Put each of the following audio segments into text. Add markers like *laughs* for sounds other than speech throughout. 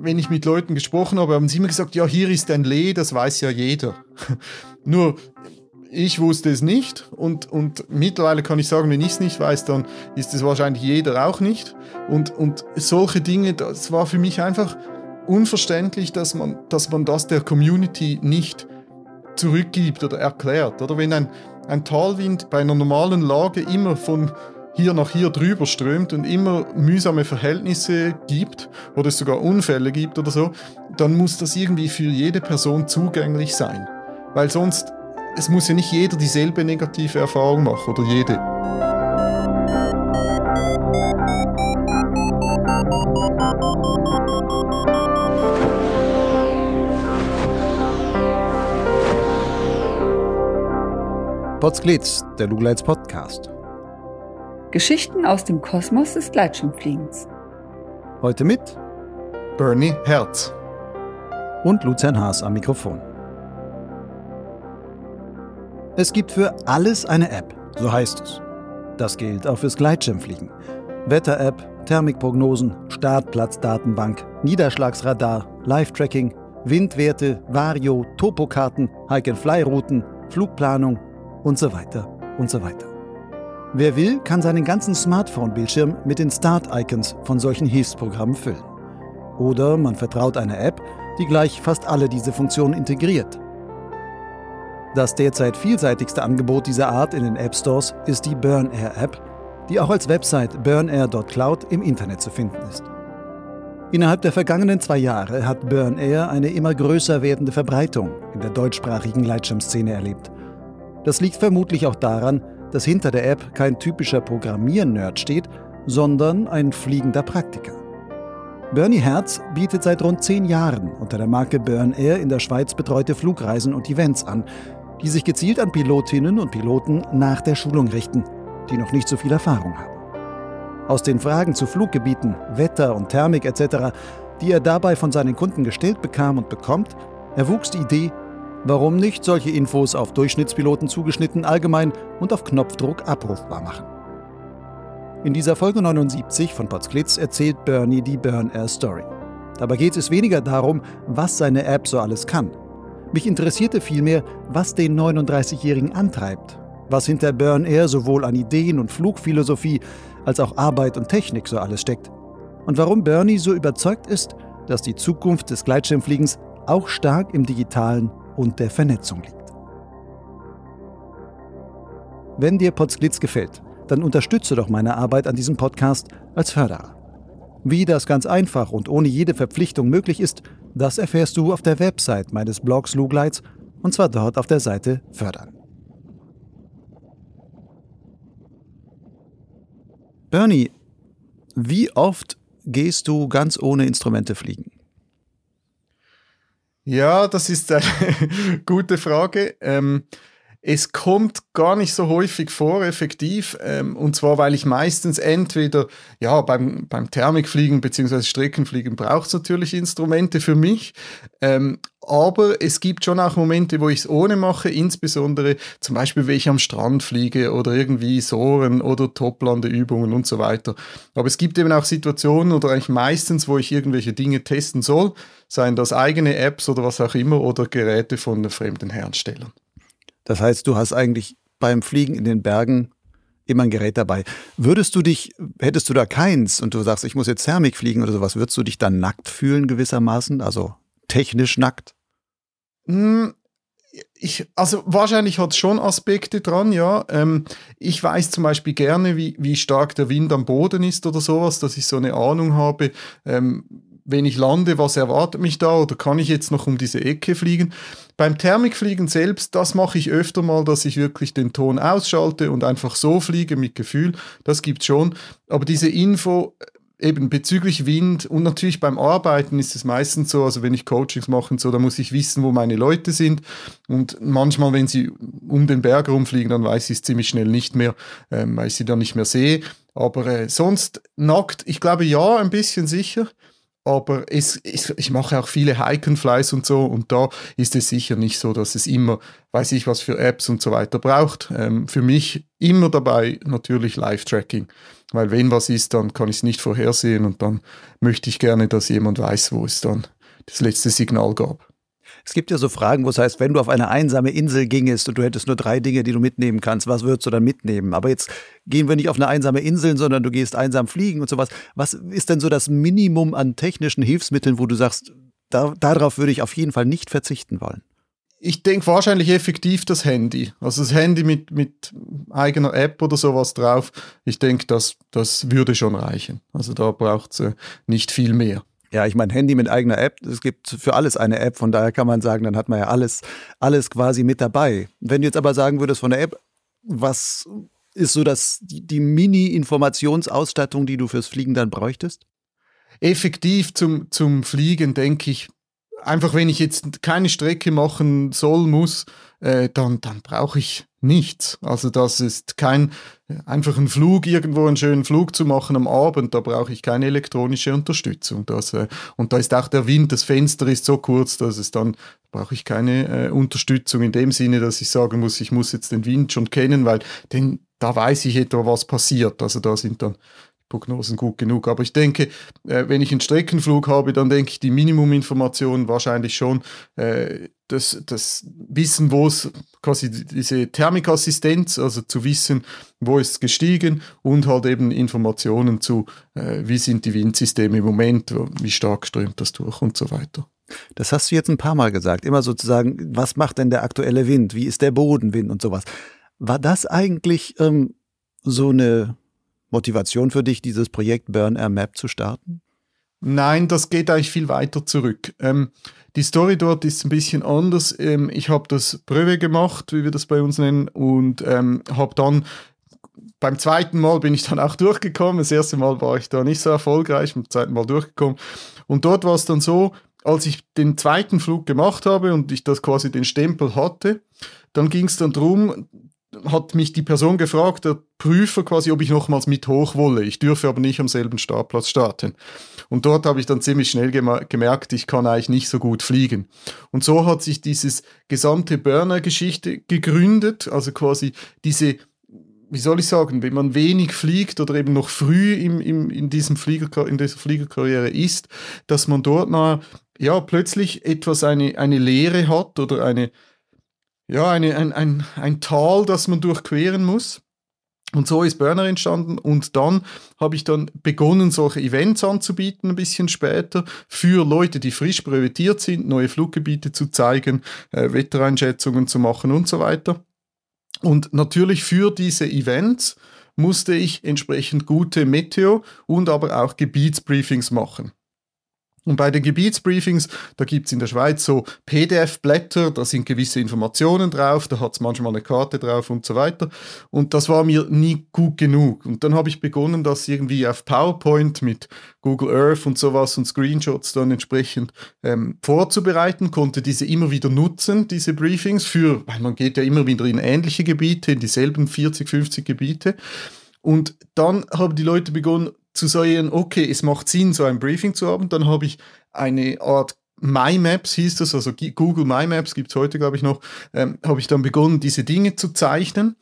Wenn ich mit Leuten gesprochen habe, haben sie immer gesagt, ja, hier ist ein Lee, das weiß ja jeder. *laughs* Nur ich wusste es nicht und, und mittlerweile kann ich sagen, wenn ich es nicht weiß, dann ist es wahrscheinlich jeder auch nicht. Und, und solche Dinge, das war für mich einfach unverständlich, dass man, dass man das der Community nicht zurückgibt oder erklärt. Oder wenn ein, ein Talwind bei einer normalen Lage immer von hier nach hier drüber strömt und immer mühsame Verhältnisse gibt oder es sogar Unfälle gibt oder so, dann muss das irgendwie für jede Person zugänglich sein. Weil sonst es muss ja nicht jeder dieselbe negative Erfahrung machen oder jede. Potsglitz, der Lugleits Podcast. Geschichten aus dem Kosmos des Gleitschirmfliegens. Heute mit Bernie Herz und Lucian Haas am Mikrofon. Es gibt für alles eine App, so heißt es. Das gilt auch fürs Gleitschirmfliegen. Wetter-App, Thermikprognosen, Startplatzdatenbank, Niederschlagsradar, Live-Tracking, Windwerte, Vario, Topokarten, Hike-and-Fly-Routen, Flugplanung und so weiter und so weiter. Wer will, kann seinen ganzen Smartphone-Bildschirm mit den Start-Icons von solchen Hilfsprogrammen füllen. Oder man vertraut einer App, die gleich fast alle diese Funktionen integriert das derzeit vielseitigste Angebot dieser Art in den App Stores ist die Burn Air App, die auch als Website burnair.cloud im Internet zu finden ist. Innerhalb der vergangenen zwei Jahre hat Burn Air eine immer größer werdende Verbreitung in der deutschsprachigen Gleitschirmszene erlebt. Das liegt vermutlich auch daran, dass hinter der App kein typischer Programmier-Nerd steht, sondern ein fliegender Praktiker. Bernie Herz bietet seit rund zehn Jahren unter der Marke Burn Air in der Schweiz betreute Flugreisen und Events an, die sich gezielt an Pilotinnen und Piloten nach der Schulung richten, die noch nicht so viel Erfahrung haben. Aus den Fragen zu Fluggebieten, Wetter und Thermik etc., die er dabei von seinen Kunden gestellt bekam und bekommt, erwuchs die Idee, warum nicht solche Infos auf Durchschnittspiloten zugeschnitten allgemein und auf Knopfdruck abrufbar machen. In dieser Folge 79 von Potsglitz erzählt Bernie die Burn Air Story. Dabei geht es weniger darum, was seine App so alles kann, mich interessierte vielmehr, was den 39-Jährigen antreibt, was hinter Burn Air sowohl an Ideen und Flugphilosophie als auch Arbeit und Technik so alles steckt. Und warum Bernie so überzeugt ist, dass die Zukunft des Gleitschirmfliegens auch stark im Digitalen und der Vernetzung liegt. Wenn dir Potsglitz gefällt, dann unterstütze doch meine Arbeit an diesem Podcast als Förderer. Wie das ganz einfach und ohne jede Verpflichtung möglich ist, das erfährst du auf der Website meines Blogs Lugleits und zwar dort auf der Seite Fördern. Bernie, wie oft gehst du ganz ohne Instrumente fliegen? Ja, das ist eine *laughs* gute Frage. Ähm, es kommt gar nicht so häufig vor, effektiv. Ähm, und zwar, weil ich meistens entweder, ja, beim, beim Thermikfliegen bzw. Streckenfliegen braucht es natürlich Instrumente für mich. Ähm, aber es gibt schon auch Momente, wo ich es ohne mache, insbesondere zum Beispiel, wenn ich am Strand fliege oder irgendwie Soren oder Toplandeübungen und so weiter. Aber es gibt eben auch Situationen oder eigentlich meistens, wo ich irgendwelche Dinge testen soll, seien das eigene Apps oder was auch immer oder Geräte von fremden Herstellern. Das heißt, du hast eigentlich beim Fliegen in den Bergen immer ein Gerät dabei. Würdest du dich, hättest du da keins und du sagst, ich muss jetzt Thermik fliegen oder sowas, würdest du dich dann nackt fühlen gewissermaßen? Also technisch nackt? Hm, ich, also wahrscheinlich hat es schon Aspekte dran, ja. Ähm, ich weiß zum Beispiel gerne, wie, wie stark der Wind am Boden ist oder sowas, dass ich so eine Ahnung habe, ähm, wenn ich lande, was erwartet mich da oder kann ich jetzt noch um diese Ecke fliegen? Beim Thermikfliegen selbst, das mache ich öfter mal, dass ich wirklich den Ton ausschalte und einfach so fliege mit Gefühl. Das gibt schon. Aber diese Info äh, eben bezüglich Wind und natürlich beim Arbeiten ist es meistens so, also wenn ich Coachings mache und so, da muss ich wissen, wo meine Leute sind und manchmal, wenn sie um den Berg rumfliegen, dann weiß ich es ziemlich schnell nicht mehr, ähm, weil ich sie dann nicht mehr sehe. Aber äh, sonst nackt, ich glaube ja, ein bisschen sicher aber es, es, ich mache auch viele Hike-and-Flies und so und da ist es sicher nicht so, dass es immer, weiß ich was für Apps und so weiter braucht. Ähm, für mich immer dabei natürlich Live-Tracking. Weil wenn was ist, dann kann ich es nicht vorhersehen und dann möchte ich gerne, dass jemand weiß, wo es dann das letzte Signal gab. Es gibt ja so Fragen, wo es heißt, wenn du auf eine einsame Insel gingest und du hättest nur drei Dinge, die du mitnehmen kannst, was würdest du dann mitnehmen? Aber jetzt gehen wir nicht auf eine einsame Insel, sondern du gehst einsam fliegen und sowas. Was ist denn so das Minimum an technischen Hilfsmitteln, wo du sagst, da, darauf würde ich auf jeden Fall nicht verzichten wollen? Ich denke wahrscheinlich effektiv das Handy. Also das Handy mit, mit eigener App oder sowas drauf. Ich denke, das, das würde schon reichen. Also da braucht es äh, nicht viel mehr. Ja, ich meine, Handy mit eigener App, es gibt für alles eine App, von daher kann man sagen, dann hat man ja alles, alles quasi mit dabei. Wenn du jetzt aber sagen würdest von der App, was ist so das, die, die Mini-Informationsausstattung, die du fürs Fliegen dann bräuchtest? Effektiv zum, zum Fliegen denke ich, einfach wenn ich jetzt keine Strecke machen soll, muss, äh, dann, dann brauche ich nichts. Also das ist kein einfach ein Flug, irgendwo einen schönen Flug zu machen am Abend, da brauche ich keine elektronische Unterstützung. Das, äh, und da ist auch der Wind, das Fenster ist so kurz, dass es dann brauche ich keine äh, Unterstützung in dem Sinne, dass ich sagen muss, ich muss jetzt den Wind schon kennen, weil den, da weiß ich etwa, was passiert. Also da sind dann Prognosen gut genug. Aber ich denke, äh, wenn ich einen Streckenflug habe, dann denke ich, die Minimuminformationen wahrscheinlich schon äh, das, das Wissen, wo es quasi diese Thermikassistenz, also zu wissen, wo ist es gestiegen und halt eben Informationen zu, äh, wie sind die Windsysteme im Moment, wie stark strömt das durch und so weiter. Das hast du jetzt ein paar Mal gesagt. Immer sozusagen, was macht denn der aktuelle Wind? Wie ist der Bodenwind und sowas? War das eigentlich ähm, so eine Motivation für dich, dieses Projekt Burn Air Map zu starten? Nein, das geht eigentlich viel weiter zurück. Ähm, die Story dort ist ein bisschen anders. Ähm, ich habe das Pröve gemacht, wie wir das bei uns nennen, und ähm, habe dann beim zweiten Mal bin ich dann auch *laughs* durchgekommen. Das erste Mal war ich da nicht so erfolgreich, beim zweiten Mal durchgekommen. Und dort war es dann so, als ich den zweiten Flug gemacht habe und ich das quasi den Stempel hatte, dann ging es dann darum, hat mich die Person gefragt, der Prüfer quasi, ob ich nochmals mit hoch wolle. Ich dürfe aber nicht am selben Startplatz starten. Und dort habe ich dann ziemlich schnell gemerkt, ich kann eigentlich nicht so gut fliegen. Und so hat sich dieses gesamte Burner-Geschichte gegründet, also quasi diese wie soll ich sagen, wenn man wenig fliegt oder eben noch früh im, im, in, diesem Flieger, in dieser Fliegerkarriere ist, dass man dort mal ja, plötzlich etwas eine, eine Lehre hat oder eine, ja, eine, ein, ein, ein Tal, das man durchqueren muss. Und so ist Burner entstanden und dann habe ich dann begonnen, solche Events anzubieten, ein bisschen später, für Leute, die frisch privatiert sind, neue Fluggebiete zu zeigen, äh, Wettereinschätzungen zu machen und so weiter. Und natürlich für diese Events musste ich entsprechend gute Meteo- und aber auch Gebietsbriefings machen. Und bei den Gebietsbriefings, da gibt es in der Schweiz so PDF-Blätter, da sind gewisse Informationen drauf, da hat es manchmal eine Karte drauf und so weiter. Und das war mir nie gut genug. Und dann habe ich begonnen, das irgendwie auf PowerPoint mit Google Earth und sowas und Screenshots dann entsprechend ähm, vorzubereiten, konnte diese immer wieder nutzen, diese Briefings, für, weil man geht ja immer wieder in ähnliche Gebiete, in dieselben 40, 50 Gebiete. Und dann haben die Leute begonnen, zu sagen, okay, es macht Sinn, so ein Briefing zu haben. Dann habe ich eine Art My Maps hieß das, also Google My Maps gibt es heute, glaube ich, noch, ähm, habe ich dann begonnen, diese Dinge zu zeichnen.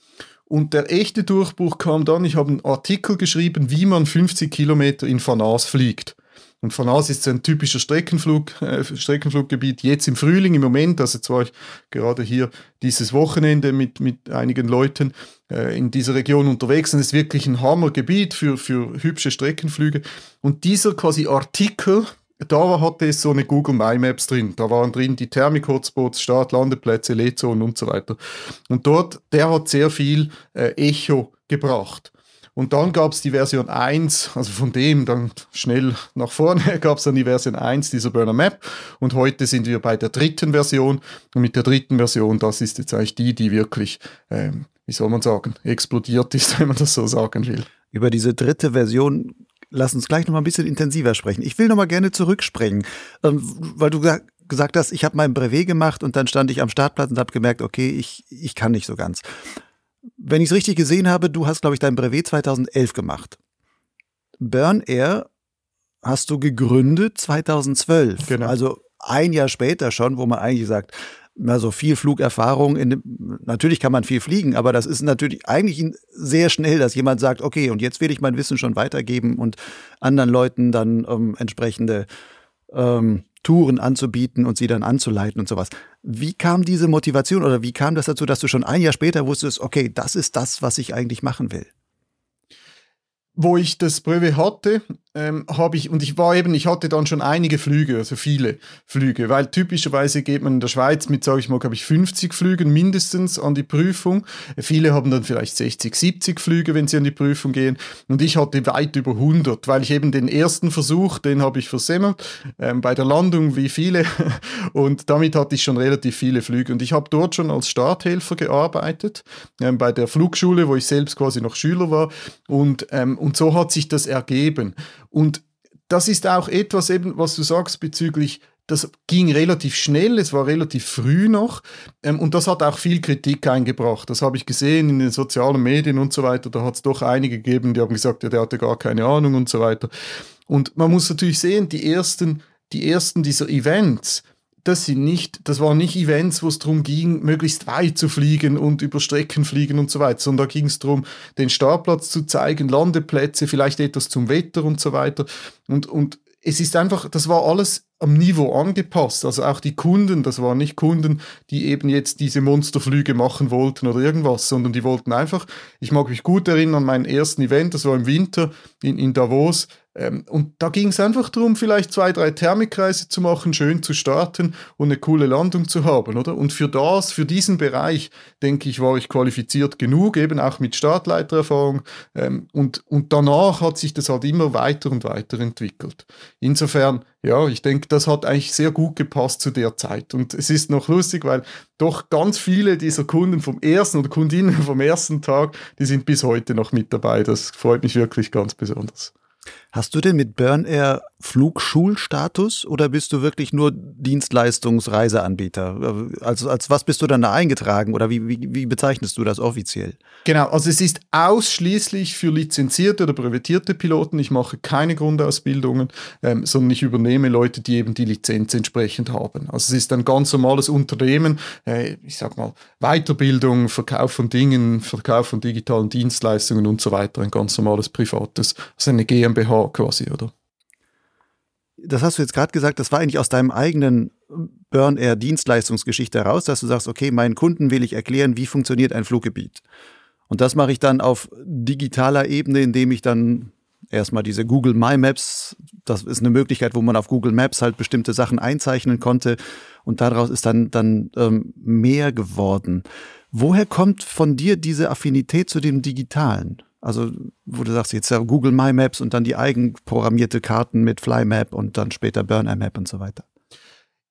Und der echte Durchbruch kam dann, ich habe einen Artikel geschrieben, wie man 50 Kilometer in Fanas fliegt. Und Fanas ist ein typischer Streckenflug, äh, Streckenfluggebiet jetzt im Frühling, im Moment. Also jetzt war ich gerade hier dieses Wochenende mit, mit einigen Leuten in dieser Region unterwegs und ist wirklich ein Hammergebiet für, für hübsche Streckenflüge. Und dieser quasi Artikel, da hatte es so eine Google My Maps drin. Da waren drin die Thermik-Hotspots, Start, Landeplätze, Leerzonen und so weiter. Und dort, der hat sehr viel äh, Echo gebracht. Und dann gab es die Version 1, also von dem dann schnell nach vorne *laughs* gab es dann die Version 1 dieser Burner Map. Und heute sind wir bei der dritten Version. Und mit der dritten Version, das ist jetzt eigentlich die, die wirklich, ähm, wie soll man sagen, explodiert ist, *laughs* wenn man das so sagen will. Über diese dritte Version lass uns gleich noch mal ein bisschen intensiver sprechen. Ich will noch mal gerne zurückspringen, ähm, weil du gesagt hast, ich habe mein Brevet gemacht und dann stand ich am Startplatz und habe gemerkt, okay, ich, ich kann nicht so ganz. Wenn ich es richtig gesehen habe, du hast, glaube ich, dein Brevet 2011 gemacht. Burn Air hast du gegründet 2012. Genau. Also ein Jahr später schon, wo man eigentlich sagt, also viel Flugerfahrung. In natürlich kann man viel fliegen, aber das ist natürlich eigentlich sehr schnell, dass jemand sagt, okay, und jetzt will ich mein Wissen schon weitergeben und anderen Leuten dann ähm, entsprechende ähm, Touren anzubieten und sie dann anzuleiten und sowas. Wie kam diese Motivation oder wie kam das dazu, dass du schon ein Jahr später wusstest, okay, das ist das, was ich eigentlich machen will? wo ich das Brevet hatte, ähm, habe ich, und ich war eben, ich hatte dann schon einige Flüge, also viele Flüge, weil typischerweise geht man in der Schweiz mit, sage ich mal, glaube ich, 50 Flügen mindestens an die Prüfung. Viele haben dann vielleicht 60, 70 Flüge, wenn sie an die Prüfung gehen. Und ich hatte weit über 100, weil ich eben den ersten Versuch, den habe ich versemmelt, ähm, bei der Landung wie viele. *laughs* Und damit hatte ich schon relativ viele Flüge. Und ich habe dort schon als Starthelfer gearbeitet, ähm, bei der Flugschule, wo ich selbst quasi noch Schüler war. Und, ähm, und so hat sich das ergeben. Und das ist auch etwas eben, was du sagst bezüglich das ging relativ schnell, es war relativ früh noch ähm, und das hat auch viel Kritik eingebracht. Das habe ich gesehen in den sozialen Medien und so weiter. Da hat es doch einige gegeben, die haben gesagt, ja, der hatte gar keine Ahnung und so weiter. Und man muss natürlich sehen, die ersten, die ersten dieser Events, das sind nicht, das waren nicht Events, wo es darum ging, möglichst weit zu fliegen und über Strecken fliegen und so weiter, sondern da ging es darum, den Startplatz zu zeigen, Landeplätze, vielleicht etwas zum Wetter und so weiter. Und, und es ist einfach, das war alles am Niveau angepasst. Also auch die Kunden, das waren nicht Kunden, die eben jetzt diese Monsterflüge machen wollten oder irgendwas, sondern die wollten einfach, ich mag mich gut erinnern an meinen ersten Event, das war im Winter in, in Davos, ähm, und da ging es einfach darum, vielleicht zwei, drei Thermikkreise zu machen, schön zu starten und eine coole Landung zu haben, oder? Und für das, für diesen Bereich, denke ich, war ich qualifiziert genug, eben auch mit Startleitererfahrung. Ähm, und, und danach hat sich das halt immer weiter und weiter entwickelt. Insofern, ja, ich denke, das hat eigentlich sehr gut gepasst zu der Zeit. Und es ist noch lustig, weil doch ganz viele dieser Kunden vom ersten oder Kundinnen vom ersten Tag, die sind bis heute noch mit dabei. Das freut mich wirklich ganz besonders. Hast du denn mit Burn Air Flugschulstatus oder bist du wirklich nur Dienstleistungsreiseanbieter? Also als was bist du dann da eingetragen oder wie, wie, wie bezeichnest du das offiziell? Genau, also es ist ausschließlich für lizenzierte oder brevetierte Piloten. Ich mache keine Grundausbildungen, ähm, sondern ich übernehme Leute, die eben die Lizenz entsprechend haben. Also es ist ein ganz normales Unternehmen, äh, ich sag mal Weiterbildung, Verkauf von Dingen, Verkauf von digitalen Dienstleistungen und so weiter, ein ganz normales privates, also eine GmbH quasi, oder? das hast du jetzt gerade gesagt, das war eigentlich aus deinem eigenen Burn Air Dienstleistungsgeschichte heraus, dass du sagst, okay, meinen Kunden will ich erklären, wie funktioniert ein Fluggebiet. Und das mache ich dann auf digitaler Ebene, indem ich dann erstmal diese Google My Maps, das ist eine Möglichkeit, wo man auf Google Maps halt bestimmte Sachen einzeichnen konnte und daraus ist dann, dann ähm, mehr geworden. Woher kommt von dir diese Affinität zu dem Digitalen? Also, wo du sagst, jetzt ja Google My Maps und dann die eigenprogrammierte Karten mit FlyMap und dann später Burner Map und so weiter.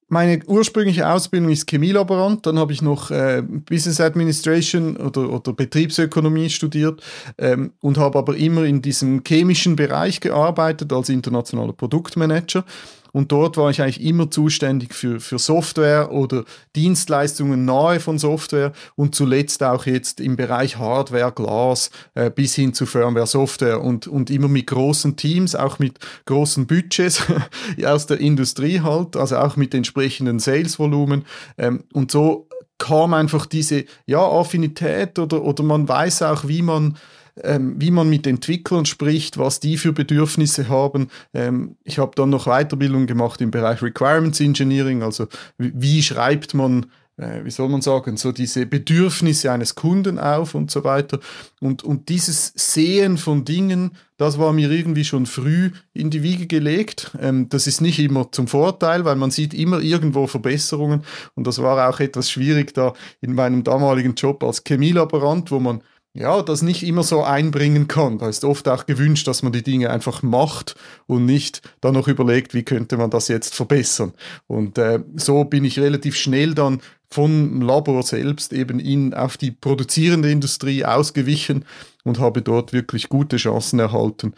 Meine ursprüngliche Ausbildung ist Chemielaborant, dann habe ich noch äh, Business Administration oder, oder Betriebsökonomie studiert ähm, und habe aber immer in diesem chemischen Bereich gearbeitet als internationaler Produktmanager und dort war ich eigentlich immer zuständig für, für Software oder Dienstleistungen nahe von Software und zuletzt auch jetzt im Bereich Hardware, Glas äh, bis hin zu Firmware, Software und, und immer mit großen Teams, auch mit großen Budgets *laughs* aus der Industrie halt, also auch mit entsprechenden Salesvolumen. Ähm, und so kam einfach diese ja, Affinität oder, oder man weiß auch, wie man ähm, wie man mit Entwicklern spricht, was die für Bedürfnisse haben. Ähm, ich habe dann noch Weiterbildung gemacht im Bereich Requirements Engineering, also wie, wie schreibt man äh, wie soll man sagen, so diese Bedürfnisse eines Kunden auf und so weiter. Und, und dieses Sehen von Dingen, das war mir irgendwie schon früh in die Wiege gelegt. Ähm, das ist nicht immer zum Vorteil, weil man sieht immer irgendwo Verbesserungen. Und das war auch etwas schwierig da in meinem damaligen Job als Chemielaborant, wo man ja, das nicht immer so einbringen kann. Da ist oft auch gewünscht, dass man die Dinge einfach macht und nicht dann noch überlegt, wie könnte man das jetzt verbessern. Und äh, so bin ich relativ schnell dann vom Labor selbst eben in, auf die produzierende Industrie ausgewichen und habe dort wirklich gute Chancen erhalten,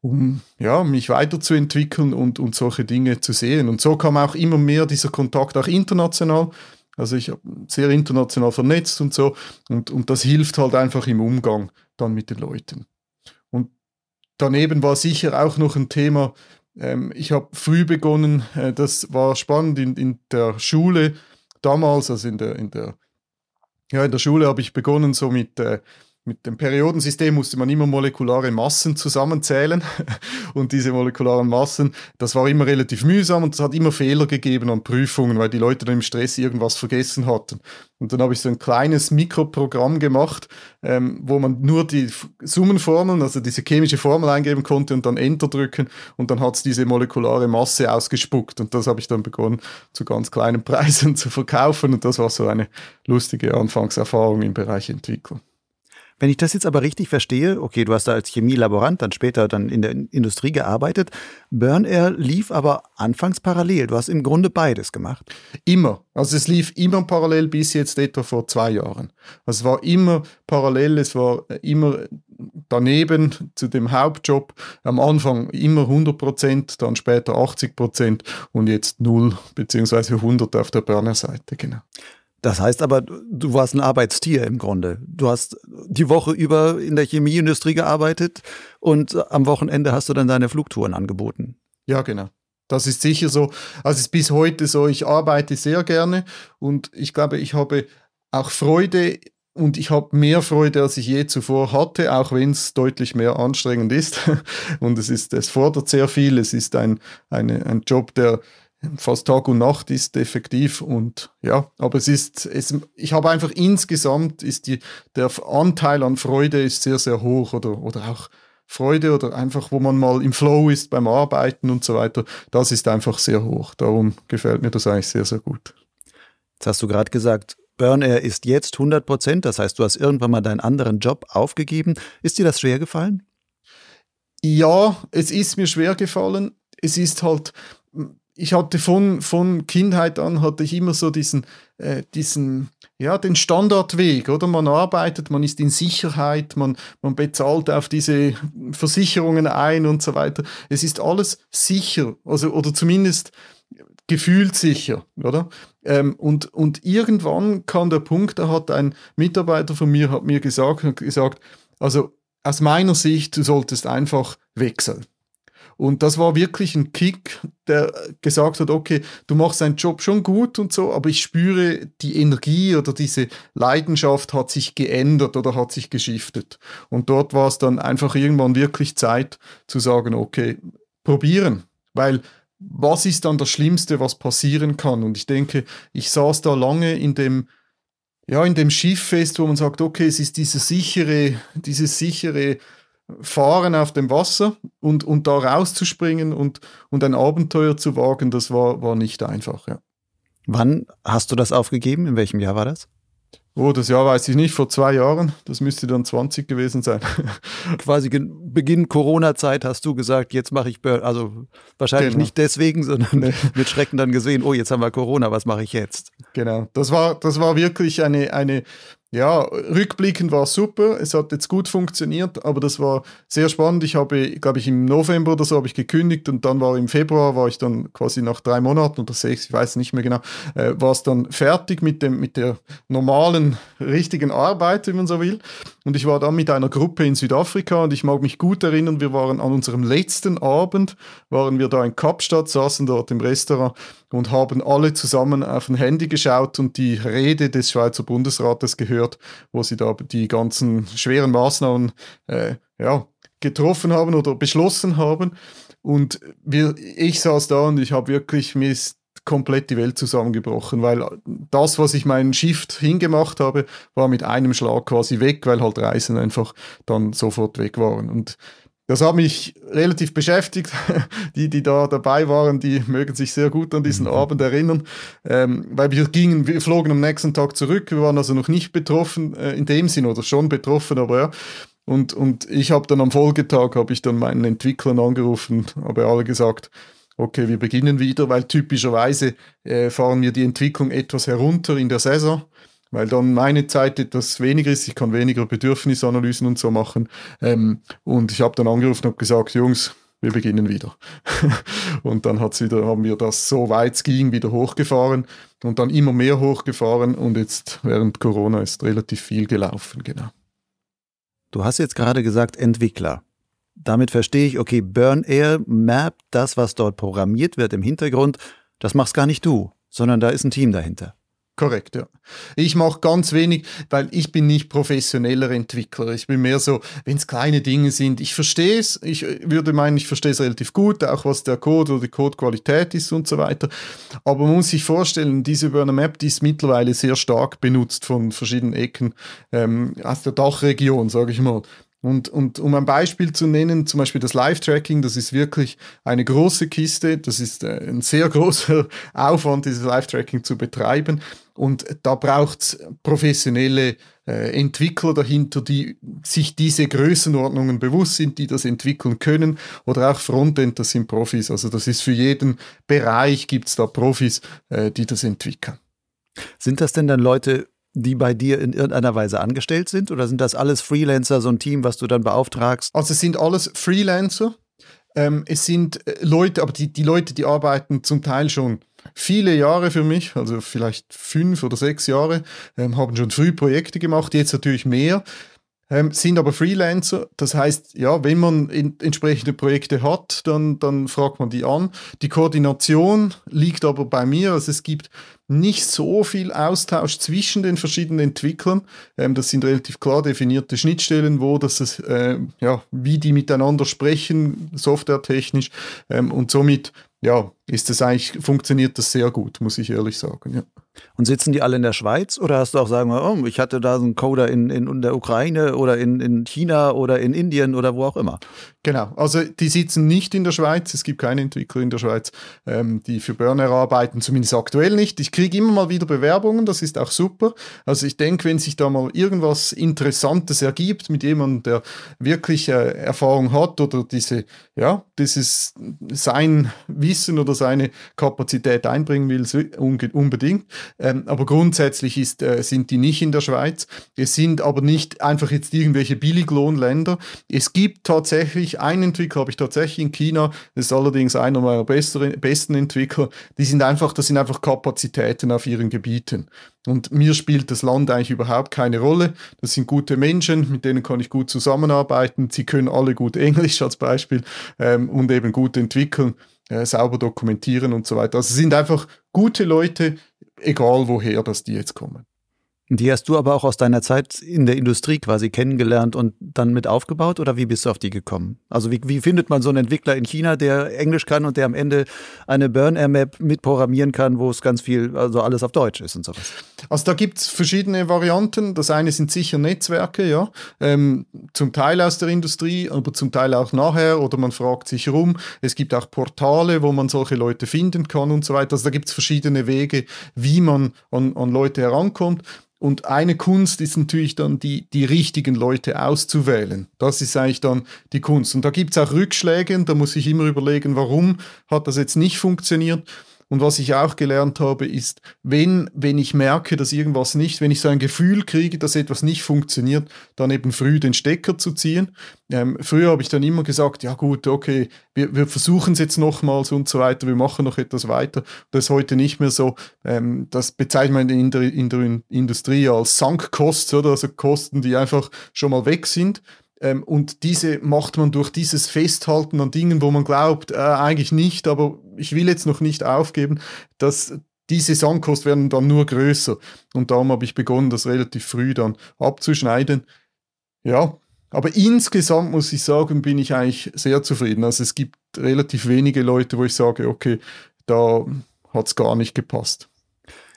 um ja, mich weiterzuentwickeln und, und solche Dinge zu sehen. Und so kam auch immer mehr dieser Kontakt auch international. Also ich sehr international vernetzt und so. Und, und das hilft halt einfach im Umgang dann mit den Leuten. Und daneben war sicher auch noch ein Thema, ähm, ich habe früh begonnen, äh, das war spannend in, in der Schule, damals, also in der, in der, ja, in der Schule habe ich begonnen so mit äh, mit dem Periodensystem musste man immer molekulare Massen zusammenzählen *laughs* und diese molekularen Massen, das war immer relativ mühsam und es hat immer Fehler gegeben an Prüfungen, weil die Leute dann im Stress irgendwas vergessen hatten. Und dann habe ich so ein kleines Mikroprogramm gemacht, ähm, wo man nur die Summenformeln, also diese chemische Formel eingeben konnte und dann Enter drücken und dann hat es diese molekulare Masse ausgespuckt und das habe ich dann begonnen zu ganz kleinen *laughs* Preisen zu verkaufen und das war so eine lustige Anfangserfahrung im Bereich Entwicklung. Wenn ich das jetzt aber richtig verstehe, okay, du hast da als Chemielaborant dann später dann in der Industrie gearbeitet. Burn Air lief aber anfangs parallel. Du hast im Grunde beides gemacht. Immer. Also es lief immer parallel bis jetzt etwa vor zwei Jahren. Also es war immer parallel, es war immer daneben zu dem Hauptjob. Am Anfang immer 100 Prozent, dann später 80 Prozent und jetzt 0 beziehungsweise 100 auf der Burner-Seite, genau. Das heißt aber, du warst ein Arbeitstier im Grunde. Du hast die Woche über in der Chemieindustrie gearbeitet und am Wochenende hast du dann deine Flugtouren angeboten. Ja, genau. Das ist sicher so. Also es ist bis heute so, ich arbeite sehr gerne und ich glaube, ich habe auch Freude und ich habe mehr Freude, als ich je zuvor hatte, auch wenn es deutlich mehr anstrengend ist. *laughs* Und es ist, es fordert sehr viel. Es ist ein, eine, ein Job, der fast Tag und Nacht ist effektiv und ja, aber es ist, es, ich habe einfach insgesamt ist die, der Anteil an Freude ist sehr, sehr hoch oder, oder auch Freude oder einfach, wo man mal im Flow ist beim Arbeiten und so weiter, das ist einfach sehr hoch. Darum gefällt mir das eigentlich sehr, sehr gut. Jetzt hast du gerade gesagt, Burn Air ist jetzt 100 Prozent, das heißt, du hast irgendwann mal deinen anderen Job aufgegeben. Ist dir das schwer gefallen? Ja, es ist mir schwer gefallen. Es ist halt, ich hatte von, von Kindheit an hatte ich immer so diesen, äh, diesen, ja, den Standardweg, oder? Man arbeitet, man ist in Sicherheit, man, man bezahlt auf diese Versicherungen ein und so weiter. Es ist alles sicher, also, oder zumindest gefühlt sicher, oder? Ähm, und, und irgendwann kam der Punkt, da hat ein Mitarbeiter von mir, hat mir gesagt, hat gesagt, also aus meiner Sicht, du solltest einfach wechseln. Und das war wirklich ein Kick, der gesagt hat, okay, du machst deinen Job schon gut und so, aber ich spüre, die Energie oder diese Leidenschaft hat sich geändert oder hat sich geschiftet. Und dort war es dann einfach irgendwann wirklich Zeit zu sagen, okay, probieren. Weil was ist dann das Schlimmste, was passieren kann? Und ich denke, ich saß da lange in dem ja, in dem Schiff fest, wo man sagt, okay, es ist diese sichere, dieses sichere Fahren auf dem Wasser und, und da rauszuspringen und, und ein Abenteuer zu wagen, das war, war nicht einfach. Ja. Wann hast du das aufgegeben? In welchem Jahr war das? Oh, das Jahr weiß ich nicht, vor zwei Jahren. Das müsste dann 20 gewesen sein. *laughs* Quasi Beginn Corona-Zeit hast du gesagt, jetzt mache ich Burn. Also wahrscheinlich genau. nicht deswegen, sondern nee. *laughs* mit Schrecken dann gesehen, oh, jetzt haben wir Corona, was mache ich jetzt? Genau. Das war, das war wirklich eine, eine ja, rückblickend war es super. Es hat jetzt gut funktioniert, aber das war sehr spannend. Ich habe, glaube ich, im November oder so habe ich gekündigt und dann war im Februar, war ich dann quasi nach drei Monaten oder sechs, ich weiß nicht mehr genau, äh, war es dann fertig mit, dem, mit der normalen, richtigen Arbeit, wie man so will. Und ich war dann mit einer Gruppe in Südafrika und ich mag mich gut erinnern, wir waren an unserem letzten Abend, waren wir da in Kapstadt, saßen dort im Restaurant und haben alle zusammen auf ein Handy geschaut und die Rede des Schweizer Bundesrates gehört, wo sie da die ganzen schweren Maßnahmen äh, ja, getroffen haben oder beschlossen haben. Und wir, ich saß da und ich habe wirklich, mir komplett die Welt zusammengebrochen, weil das, was ich meinen Shift hingemacht habe, war mit einem Schlag quasi weg, weil halt Reisen einfach dann sofort weg waren. Und das hat mich relativ beschäftigt. *laughs* Die, die da dabei waren, die mögen sich sehr gut an diesen mhm. Abend erinnern, ähm, weil wir gingen, wir flogen am nächsten Tag zurück. Wir waren also noch nicht betroffen äh, in dem Sinn oder schon betroffen, aber ja. Und, und ich habe dann am Folgetag habe ich dann meinen Entwicklern angerufen, habe alle gesagt, okay, wir beginnen wieder, weil typischerweise äh, fahren wir die Entwicklung etwas herunter in der Saison weil dann meine Zeit etwas weniger ist. Ich kann weniger Bedürfnisanalysen und so machen. Ähm, und ich habe dann angerufen und gesagt, Jungs, wir beginnen wieder. *laughs* und dann hat's wieder, haben wir das so weit es ging wieder hochgefahren und dann immer mehr hochgefahren und jetzt während Corona ist relativ viel gelaufen, genau. Du hast jetzt gerade gesagt Entwickler. Damit verstehe ich, okay, Burn Air mappt das, was dort programmiert wird im Hintergrund, das machst gar nicht du, sondern da ist ein Team dahinter. Korrekt, ja. Ich mache ganz wenig, weil ich bin nicht professioneller Entwickler. Ich bin mehr so, wenn es kleine Dinge sind, ich verstehe es. Ich würde meinen, ich verstehe es relativ gut, auch was der Code oder die Codequalität ist und so weiter. Aber man muss sich vorstellen, diese Burner Map, die ist mittlerweile sehr stark benutzt von verschiedenen Ecken ähm, aus der Dachregion, sage ich mal. Und, und um ein Beispiel zu nennen, zum Beispiel das Live-Tracking, das ist wirklich eine große Kiste, das ist äh, ein sehr *laughs* großer Aufwand, dieses Live-Tracking zu betreiben. Und da braucht es professionelle äh, Entwickler dahinter, die sich diese Größenordnungen bewusst sind, die das entwickeln können. Oder auch Frontend, das sind Profis. Also das ist für jeden Bereich gibt es da Profis, äh, die das entwickeln. Sind das denn dann Leute, die bei dir in irgendeiner Weise angestellt sind? Oder sind das alles Freelancer, so ein Team, was du dann beauftragst? Also es sind alles Freelancer. Ähm, es sind äh, Leute, aber die, die Leute, die arbeiten zum Teil schon viele Jahre für mich, also vielleicht fünf oder sechs Jahre, ähm, haben schon früh Projekte gemacht, jetzt natürlich mehr ähm, sind aber Freelancer. Das heißt, ja, wenn man in, entsprechende Projekte hat, dann, dann fragt man die an. Die Koordination liegt aber bei mir. Also es gibt nicht so viel Austausch zwischen den verschiedenen Entwicklern. Ähm, das sind relativ klar definierte Schnittstellen, wo das ist, äh, ja, wie die miteinander sprechen, softwaretechnisch. Ähm, und somit ja, ist das eigentlich, funktioniert das sehr gut, muss ich ehrlich sagen. Ja. Und sitzen die alle in der Schweiz oder hast du auch sagen, oh, ich hatte da so einen Coder in, in, der Ukraine oder in, in China oder in Indien oder wo auch immer? Genau, also die sitzen nicht in der Schweiz, es gibt keine Entwickler in der Schweiz, ähm, die für Burner arbeiten, zumindest aktuell nicht. Ich kriege immer mal wieder Bewerbungen, das ist auch super. Also ich denke, wenn sich da mal irgendwas Interessantes ergibt mit jemandem, der wirklich äh, Erfahrung hat oder diese, ja, dieses sein Wissen oder seine Kapazität einbringen will, unbedingt. Ähm, aber grundsätzlich ist, äh, sind die nicht in der Schweiz. Es sind aber nicht einfach jetzt irgendwelche Billiglohnländer. Es gibt tatsächlich einen Entwickler, habe ich tatsächlich in China, das ist allerdings einer meiner besseren, besten Entwickler, die sind einfach, das sind einfach Kapazitäten auf ihren Gebieten. Und mir spielt das Land eigentlich überhaupt keine Rolle. Das sind gute Menschen, mit denen kann ich gut zusammenarbeiten. Sie können alle gut Englisch als Beispiel ähm, und eben gut entwickeln, äh, sauber dokumentieren und so weiter. Also es sind einfach gute Leute, egal woher das die jetzt kommen. Die hast du aber auch aus deiner Zeit in der Industrie quasi kennengelernt und dann mit aufgebaut oder wie bist du auf die gekommen? Also wie, wie findet man so einen Entwickler in China, der Englisch kann und der am Ende eine Burn-Air-Map mitprogrammieren kann, wo es ganz viel, also alles auf Deutsch ist und sowas? Also da gibt es verschiedene Varianten. Das eine sind sicher Netzwerke, ja, ähm, zum Teil aus der Industrie, aber zum Teil auch nachher oder man fragt sich rum. Es gibt auch Portale, wo man solche Leute finden kann und so weiter. Also da gibt es verschiedene Wege, wie man an, an Leute herankommt. Und eine Kunst ist natürlich dann, die, die richtigen Leute auszuwählen. Das ist eigentlich dann die Kunst. Und da gibt es auch Rückschläge, und da muss ich immer überlegen, warum hat das jetzt nicht funktioniert. Und was ich auch gelernt habe, ist, wenn, wenn ich merke, dass irgendwas nicht, wenn ich so ein Gefühl kriege, dass etwas nicht funktioniert, dann eben früh den Stecker zu ziehen. Ähm, früher habe ich dann immer gesagt, ja gut, okay, wir, wir versuchen es jetzt nochmals und so weiter, wir machen noch etwas weiter. Das ist heute nicht mehr so. Ähm, das bezeichnet man in der, in der Industrie als Sunk-Costs, oder? Also Kosten, die einfach schon mal weg sind. Ähm, und diese macht man durch dieses Festhalten an Dingen, wo man glaubt, äh, eigentlich nicht, aber ich will jetzt noch nicht aufgeben, dass diese Sandkosten werden dann nur größer. Und darum habe ich begonnen, das relativ früh dann abzuschneiden. Ja, aber insgesamt muss ich sagen, bin ich eigentlich sehr zufrieden. Also es gibt relativ wenige Leute, wo ich sage, okay, da hat es gar nicht gepasst.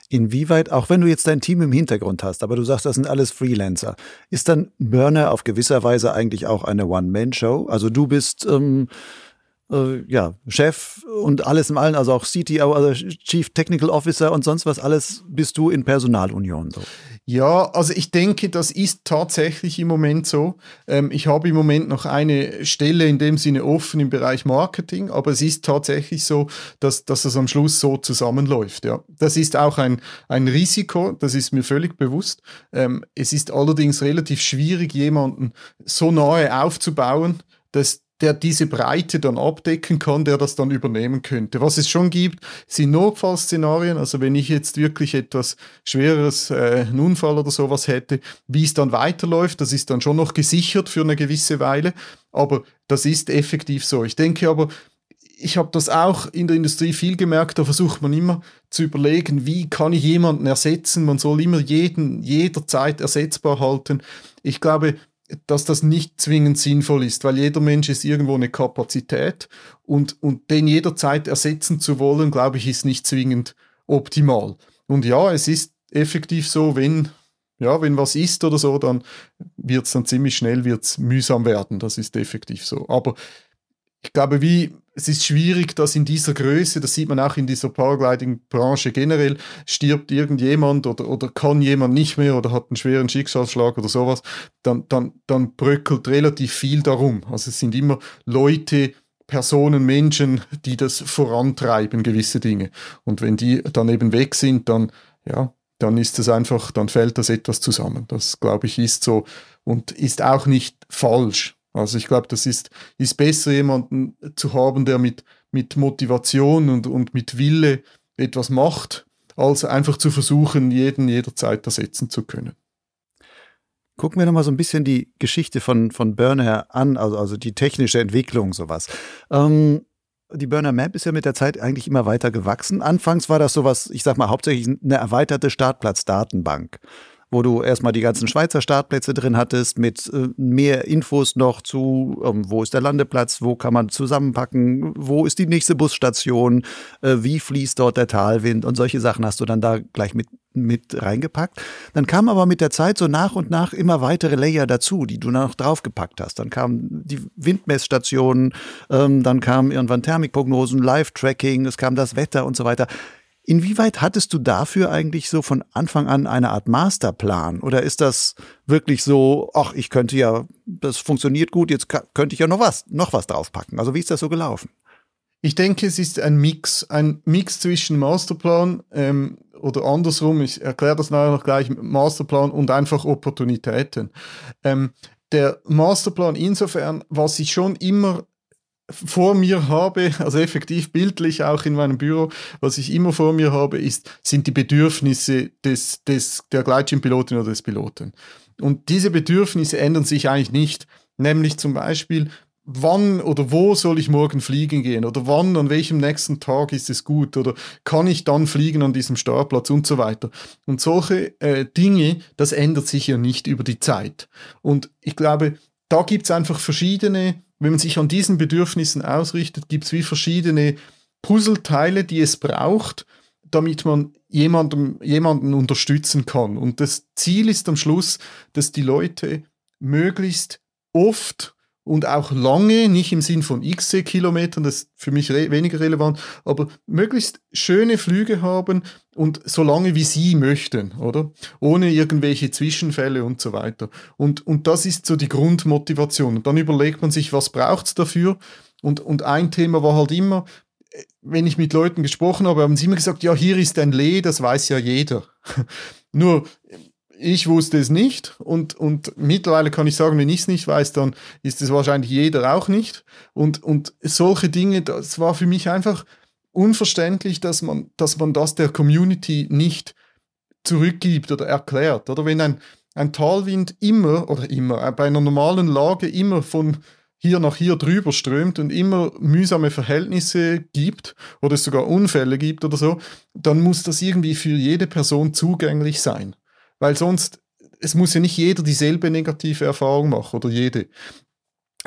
Inwieweit, auch wenn du jetzt dein Team im Hintergrund hast, aber du sagst, das sind alles Freelancer, ist dann Burner auf gewisser Weise eigentlich auch eine One-Man-Show? Also du bist ähm, äh, ja, Chef und alles im Allen, also auch CTO, also Chief Technical Officer und sonst was, alles bist du in Personalunion so. Ja, also ich denke, das ist tatsächlich im Moment so. Ähm, ich habe im Moment noch eine Stelle in dem Sinne offen im Bereich Marketing, aber es ist tatsächlich so, dass, dass das am Schluss so zusammenläuft. Ja. Das ist auch ein, ein Risiko, das ist mir völlig bewusst. Ähm, es ist allerdings relativ schwierig, jemanden so nahe aufzubauen, dass der diese Breite dann abdecken kann, der das dann übernehmen könnte. Was es schon gibt, sind Notfallszenarien. Also wenn ich jetzt wirklich etwas Schwereres, äh, einen Unfall oder sowas hätte, wie es dann weiterläuft, das ist dann schon noch gesichert für eine gewisse Weile. Aber das ist effektiv so. Ich denke aber, ich habe das auch in der Industrie viel gemerkt, da versucht man immer zu überlegen, wie kann ich jemanden ersetzen. Man soll immer jeden jederzeit ersetzbar halten. Ich glaube, dass das nicht zwingend sinnvoll ist, weil jeder Mensch ist irgendwo eine Kapazität und, und den jederzeit ersetzen zu wollen, glaube ich, ist nicht zwingend optimal. Und ja, es ist effektiv so, wenn, ja, wenn was ist oder so, dann wird es dann ziemlich schnell wird's mühsam werden. Das ist effektiv so. Aber ich glaube, wie es ist schwierig, dass in dieser Größe, das sieht man auch in dieser Paragliding-Branche generell, stirbt irgendjemand oder, oder kann jemand nicht mehr oder hat einen schweren Schicksalsschlag oder sowas, dann, dann, dann bröckelt relativ viel darum. Also es sind immer Leute, Personen, Menschen, die das vorantreiben, gewisse Dinge. Und wenn die dann eben weg sind, dann, ja, dann ist es einfach, dann fällt das etwas zusammen. Das, glaube ich, ist so und ist auch nicht falsch. Also ich glaube, das ist, ist besser, jemanden zu haben, der mit, mit Motivation und, und mit Wille etwas macht, als einfach zu versuchen, jeden jederzeit ersetzen zu können. Gucken wir nochmal so ein bisschen die Geschichte von, von Burner an, also, also die technische Entwicklung, sowas. Ähm, die Burner Map ist ja mit der Zeit eigentlich immer weiter gewachsen. Anfangs war das sowas, ich sag mal, hauptsächlich eine erweiterte Startplatzdatenbank wo du erstmal die ganzen Schweizer Startplätze drin hattest, mit äh, mehr Infos noch zu, ähm, wo ist der Landeplatz, wo kann man zusammenpacken, wo ist die nächste Busstation, äh, wie fließt dort der Talwind und solche Sachen hast du dann da gleich mit mit reingepackt. Dann kamen aber mit der Zeit so nach und nach immer weitere Layer dazu, die du noch draufgepackt hast. Dann kamen die Windmessstationen, ähm, dann kamen irgendwann Thermikprognosen, Live-Tracking, es kam das Wetter und so weiter. Inwieweit hattest du dafür eigentlich so von Anfang an eine Art Masterplan? Oder ist das wirklich so, ach, ich könnte ja, das funktioniert gut, jetzt könnte ich ja noch was, noch was draufpacken? Also wie ist das so gelaufen? Ich denke, es ist ein Mix, ein Mix zwischen Masterplan ähm, oder andersrum, ich erkläre das nachher noch gleich, Masterplan und einfach Opportunitäten. Ähm, der Masterplan insofern, was ich schon immer vor mir habe, also effektiv bildlich auch in meinem Büro, was ich immer vor mir habe, ist, sind die Bedürfnisse des, des, der Gleitschirmpilotin oder des Piloten. Und diese Bedürfnisse ändern sich eigentlich nicht. Nämlich zum Beispiel, wann oder wo soll ich morgen fliegen gehen oder wann, an welchem nächsten Tag ist es gut oder kann ich dann fliegen an diesem Startplatz und so weiter. Und solche äh, Dinge, das ändert sich ja nicht über die Zeit. Und ich glaube, da gibt es einfach verschiedene wenn man sich an diesen Bedürfnissen ausrichtet, gibt es wie verschiedene Puzzleteile, die es braucht, damit man jemandem, jemanden unterstützen kann. Und das Ziel ist am Schluss, dass die Leute möglichst oft und auch lange, nicht im Sinn von XC Kilometern, das ist für mich re weniger relevant, aber möglichst schöne Flüge haben und so lange wie sie möchten, oder? Ohne irgendwelche Zwischenfälle und so weiter. Und, und das ist so die Grundmotivation. Und dann überlegt man sich, was braucht es dafür? Und, und ein Thema war halt immer, wenn ich mit Leuten gesprochen habe, haben sie immer gesagt, ja, hier ist ein Lee, das weiß ja jeder. *laughs* Nur ich wusste es nicht und, und mittlerweile kann ich sagen, wenn ich es nicht weiß, dann ist es wahrscheinlich jeder auch nicht. Und, und solche Dinge, das war für mich einfach unverständlich, dass man, dass man das der Community nicht zurückgibt oder erklärt. Oder wenn ein, ein Talwind immer oder immer äh, bei einer normalen Lage immer von hier nach hier drüber strömt und immer mühsame Verhältnisse gibt oder es sogar Unfälle gibt oder so, dann muss das irgendwie für jede Person zugänglich sein weil sonst, es muss ja nicht jeder dieselbe negative Erfahrung machen oder jede.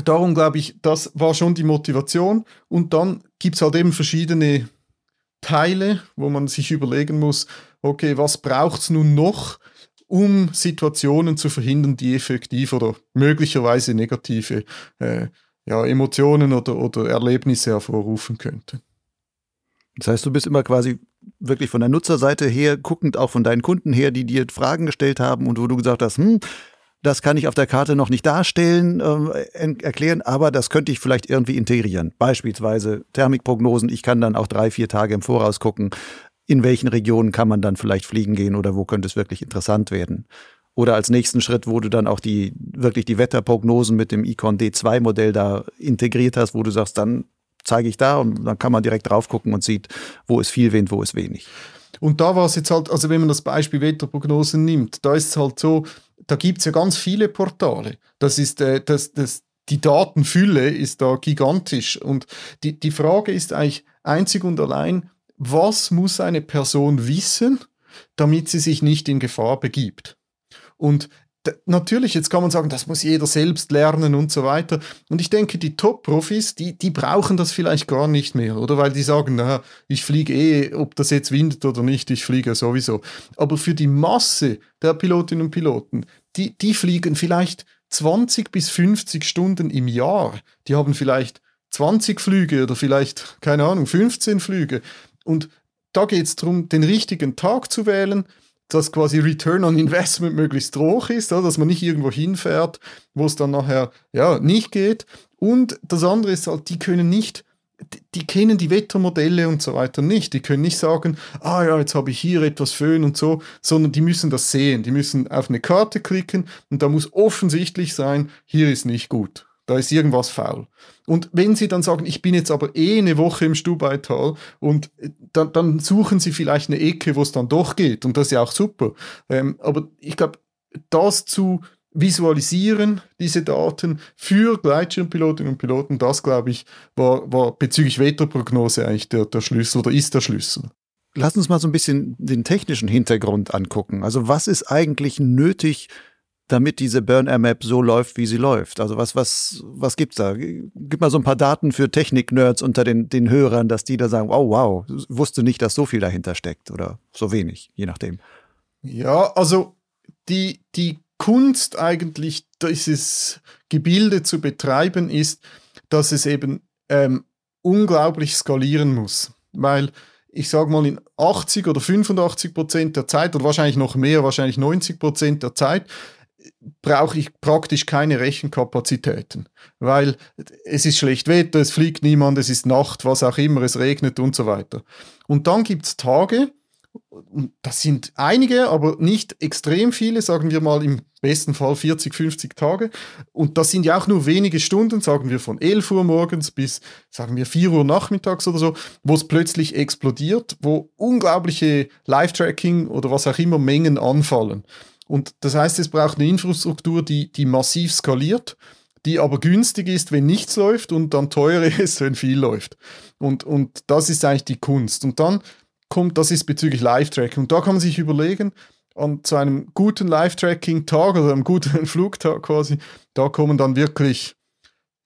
Darum glaube ich, das war schon die Motivation und dann gibt es halt eben verschiedene Teile, wo man sich überlegen muss, okay, was braucht es nun noch, um Situationen zu verhindern, die effektiv oder möglicherweise negative äh, ja, Emotionen oder, oder Erlebnisse hervorrufen könnten. Das heißt, du bist immer quasi wirklich von der Nutzerseite her, guckend auch von deinen Kunden her, die dir Fragen gestellt haben und wo du gesagt hast, hm, das kann ich auf der Karte noch nicht darstellen, äh, erklären, aber das könnte ich vielleicht irgendwie integrieren. Beispielsweise Thermikprognosen. Ich kann dann auch drei, vier Tage im Voraus gucken, in welchen Regionen kann man dann vielleicht fliegen gehen oder wo könnte es wirklich interessant werden. Oder als nächsten Schritt, wo du dann auch die wirklich die Wetterprognosen mit dem Icon D2-Modell da integriert hast, wo du sagst, dann zeige ich da und dann kann man direkt drauf gucken und sieht, wo ist viel Wind, wo ist wenig. Und da war es jetzt halt, also wenn man das Beispiel Wetterprognosen nimmt, da ist es halt so, da gibt es ja ganz viele Portale. Das ist äh, das, das die Datenfülle ist da gigantisch. Und die, die Frage ist eigentlich einzig und allein, was muss eine Person wissen, damit sie sich nicht in Gefahr begibt? Und natürlich, jetzt kann man sagen, das muss jeder selbst lernen und so weiter. Und ich denke, die Top-Profis, die, die brauchen das vielleicht gar nicht mehr, oder? Weil die sagen, na, ich fliege eh, ob das jetzt windet oder nicht, ich fliege sowieso. Aber für die Masse der Pilotinnen und Piloten, die, die fliegen vielleicht 20 bis 50 Stunden im Jahr. Die haben vielleicht 20 Flüge oder vielleicht, keine Ahnung, 15 Flüge. Und da geht es darum, den richtigen Tag zu wählen, dass quasi Return on Investment möglichst hoch ist, dass man nicht irgendwo hinfährt, wo es dann nachher ja nicht geht. Und das andere ist halt, die können nicht, die, kennen die Wettermodelle und so weiter nicht. Die können nicht sagen, ah ja, jetzt habe ich hier etwas Föhn und so, sondern die müssen das sehen. Die müssen auf eine Karte klicken und da muss offensichtlich sein, hier ist nicht gut da ist irgendwas faul. Und wenn Sie dann sagen, ich bin jetzt aber eh eine Woche im Stubaital und äh, dann, dann suchen Sie vielleicht eine Ecke, wo es dann doch geht und das ist ja auch super. Ähm, aber ich glaube, das zu visualisieren, diese Daten für Gleitschirmpilotinnen und Piloten, das glaube ich, war, war bezüglich Wetterprognose eigentlich der, der Schlüssel oder ist der Schlüssel. Lass uns mal so ein bisschen den technischen Hintergrund angucken. Also was ist eigentlich nötig, damit diese Burn-Air-Map so läuft, wie sie läuft? Also was, was, was gibt's da? Gib mal so ein paar Daten für Technik-Nerds unter den, den Hörern, dass die da sagen, oh wow, wusste nicht, dass so viel dahinter steckt oder so wenig, je nachdem. Ja, also die, die Kunst eigentlich, dieses Gebilde zu betreiben, ist, dass es eben ähm, unglaublich skalieren muss. Weil ich sage mal, in 80 oder 85 Prozent der Zeit, oder wahrscheinlich noch mehr, wahrscheinlich 90 Prozent der Zeit, brauche ich praktisch keine Rechenkapazitäten, weil es ist schlecht Wetter, es fliegt niemand, es ist Nacht, was auch immer, es regnet und so weiter. Und dann gibt es Tage, das sind einige, aber nicht extrem viele, sagen wir mal im besten Fall 40, 50 Tage. Und das sind ja auch nur wenige Stunden, sagen wir von 11 Uhr morgens bis, sagen wir, 4 Uhr nachmittags oder so, wo es plötzlich explodiert, wo unglaubliche Live-Tracking oder was auch immer Mengen anfallen. Und das heißt, es braucht eine Infrastruktur, die, die massiv skaliert, die aber günstig ist, wenn nichts läuft und dann teuer *laughs* ist, wenn viel läuft. Und, und das ist eigentlich die Kunst. Und dann kommt, das ist bezüglich Live-Tracking. Und da kann man sich überlegen, an zu einem guten Live-Tracking-Tag oder einem guten *laughs* Flugtag quasi, da kommen dann wirklich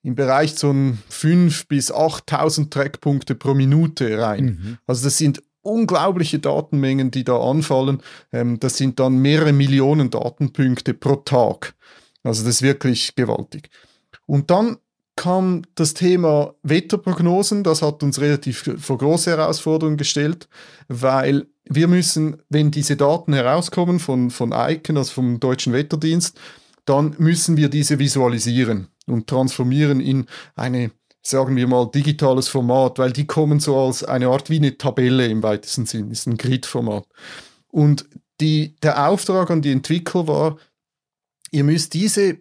im Bereich von 5.000 bis 8.000 Trackpunkte pro Minute rein. Mhm. Also das sind unglaubliche Datenmengen, die da anfallen. Ähm, das sind dann mehrere Millionen Datenpunkte pro Tag. Also das ist wirklich gewaltig. Und dann kam das Thema Wetterprognosen. Das hat uns relativ vor große Herausforderungen gestellt, weil wir müssen, wenn diese Daten herauskommen von, von ICAN, also vom Deutschen Wetterdienst, dann müssen wir diese visualisieren und transformieren in eine sagen wir mal, digitales Format, weil die kommen so als eine Art wie eine Tabelle im weitesten Sinn, ist ein Grid-Format. Und die, der Auftrag an die Entwickler war, ihr müsst diese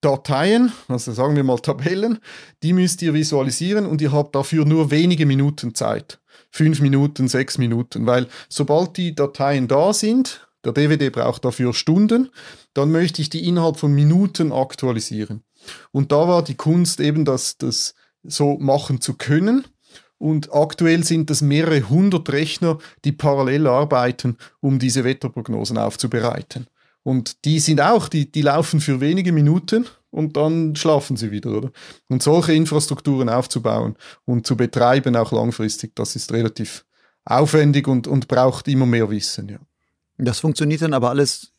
Dateien, also sagen wir mal Tabellen, die müsst ihr visualisieren und ihr habt dafür nur wenige Minuten Zeit. Fünf Minuten, sechs Minuten, weil sobald die Dateien da sind, der DVD braucht dafür Stunden, dann möchte ich die innerhalb von Minuten aktualisieren. Und da war die Kunst eben, dass das so machen zu können. Und aktuell sind das mehrere hundert Rechner, die parallel arbeiten, um diese Wetterprognosen aufzubereiten. Und die sind auch, die, die laufen für wenige Minuten und dann schlafen sie wieder, oder? Und solche Infrastrukturen aufzubauen und zu betreiben, auch langfristig, das ist relativ aufwendig und, und braucht immer mehr Wissen, ja. Das funktioniert dann aber alles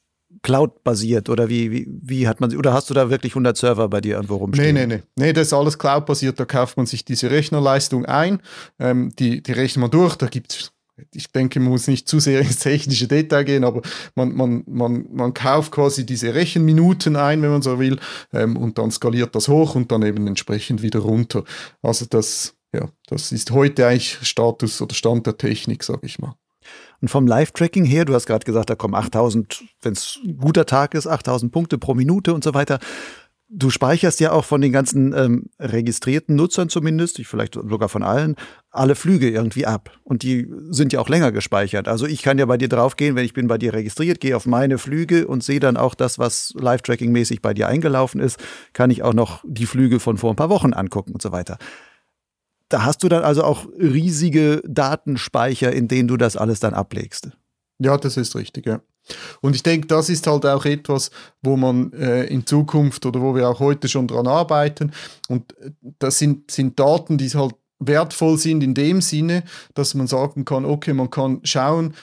Cloud-basiert oder wie, wie, wie hat man oder hast du da wirklich 100 Server bei dir irgendwo rumstehen? Nee, nee, nee. Nee, das ist alles Cloud-basiert. Da kauft man sich diese Rechnerleistung ein, ähm, die, die rechnet man durch. Da gibt es ich denke, man muss nicht zu sehr ins technische Detail gehen, aber man, man, man, man kauft quasi diese Rechenminuten ein, wenn man so will, ähm, und dann skaliert das hoch und dann eben entsprechend wieder runter. Also das, ja, das ist heute eigentlich Status oder Stand der Technik, sage ich mal. Und vom Live-Tracking her, du hast gerade gesagt, da kommen 8000, wenn es ein guter Tag ist, 8000 Punkte pro Minute und so weiter. du speicherst ja auch von den ganzen ähm, registrierten Nutzern zumindest, ich vielleicht sogar von allen, alle Flüge irgendwie ab. Und die sind ja auch länger gespeichert. Also ich kann ja bei dir draufgehen, wenn ich bin bei dir registriert, gehe auf meine Flüge und sehe dann auch das, was Live-Tracking-mäßig bei dir eingelaufen ist, kann ich auch noch die Flüge von vor ein paar Wochen angucken und so weiter. Da hast du dann also auch riesige Datenspeicher, in denen du das alles dann ablegst. Ja, das ist richtig, ja. Und ich denke, das ist halt auch etwas, wo man äh, in Zukunft oder wo wir auch heute schon dran arbeiten. Und äh, das sind, sind Daten, die halt wertvoll sind in dem Sinne, dass man sagen kann, okay, man kann schauen,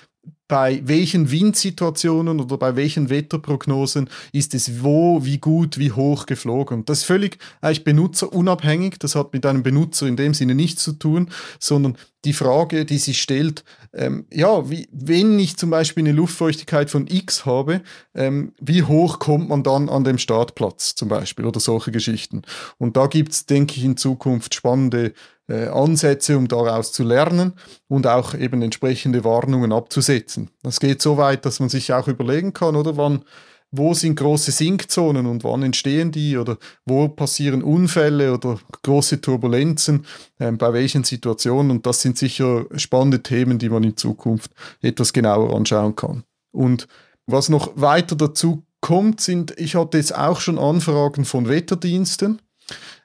bei welchen Windsituationen oder bei welchen Wetterprognosen ist es wo, wie gut, wie hoch geflogen. Das ist völlig eigentlich benutzerunabhängig. Das hat mit einem Benutzer in dem Sinne nichts zu tun, sondern die Frage, die sich stellt, ähm, ja, wie, wenn ich zum Beispiel eine Luftfeuchtigkeit von X habe, ähm, wie hoch kommt man dann an dem Startplatz zum Beispiel oder solche Geschichten. Und da gibt es, denke ich, in Zukunft spannende äh, Ansätze, um daraus zu lernen und auch eben entsprechende Warnungen abzusetzen. Das geht so weit, dass man sich auch überlegen kann, oder wann, wo sind große Sinkzonen und wann entstehen die oder wo passieren Unfälle oder große Turbulenzen, äh, bei welchen Situationen. Und das sind sicher spannende Themen, die man in Zukunft etwas genauer anschauen kann. Und was noch weiter dazu kommt, sind, ich hatte jetzt auch schon Anfragen von Wetterdiensten,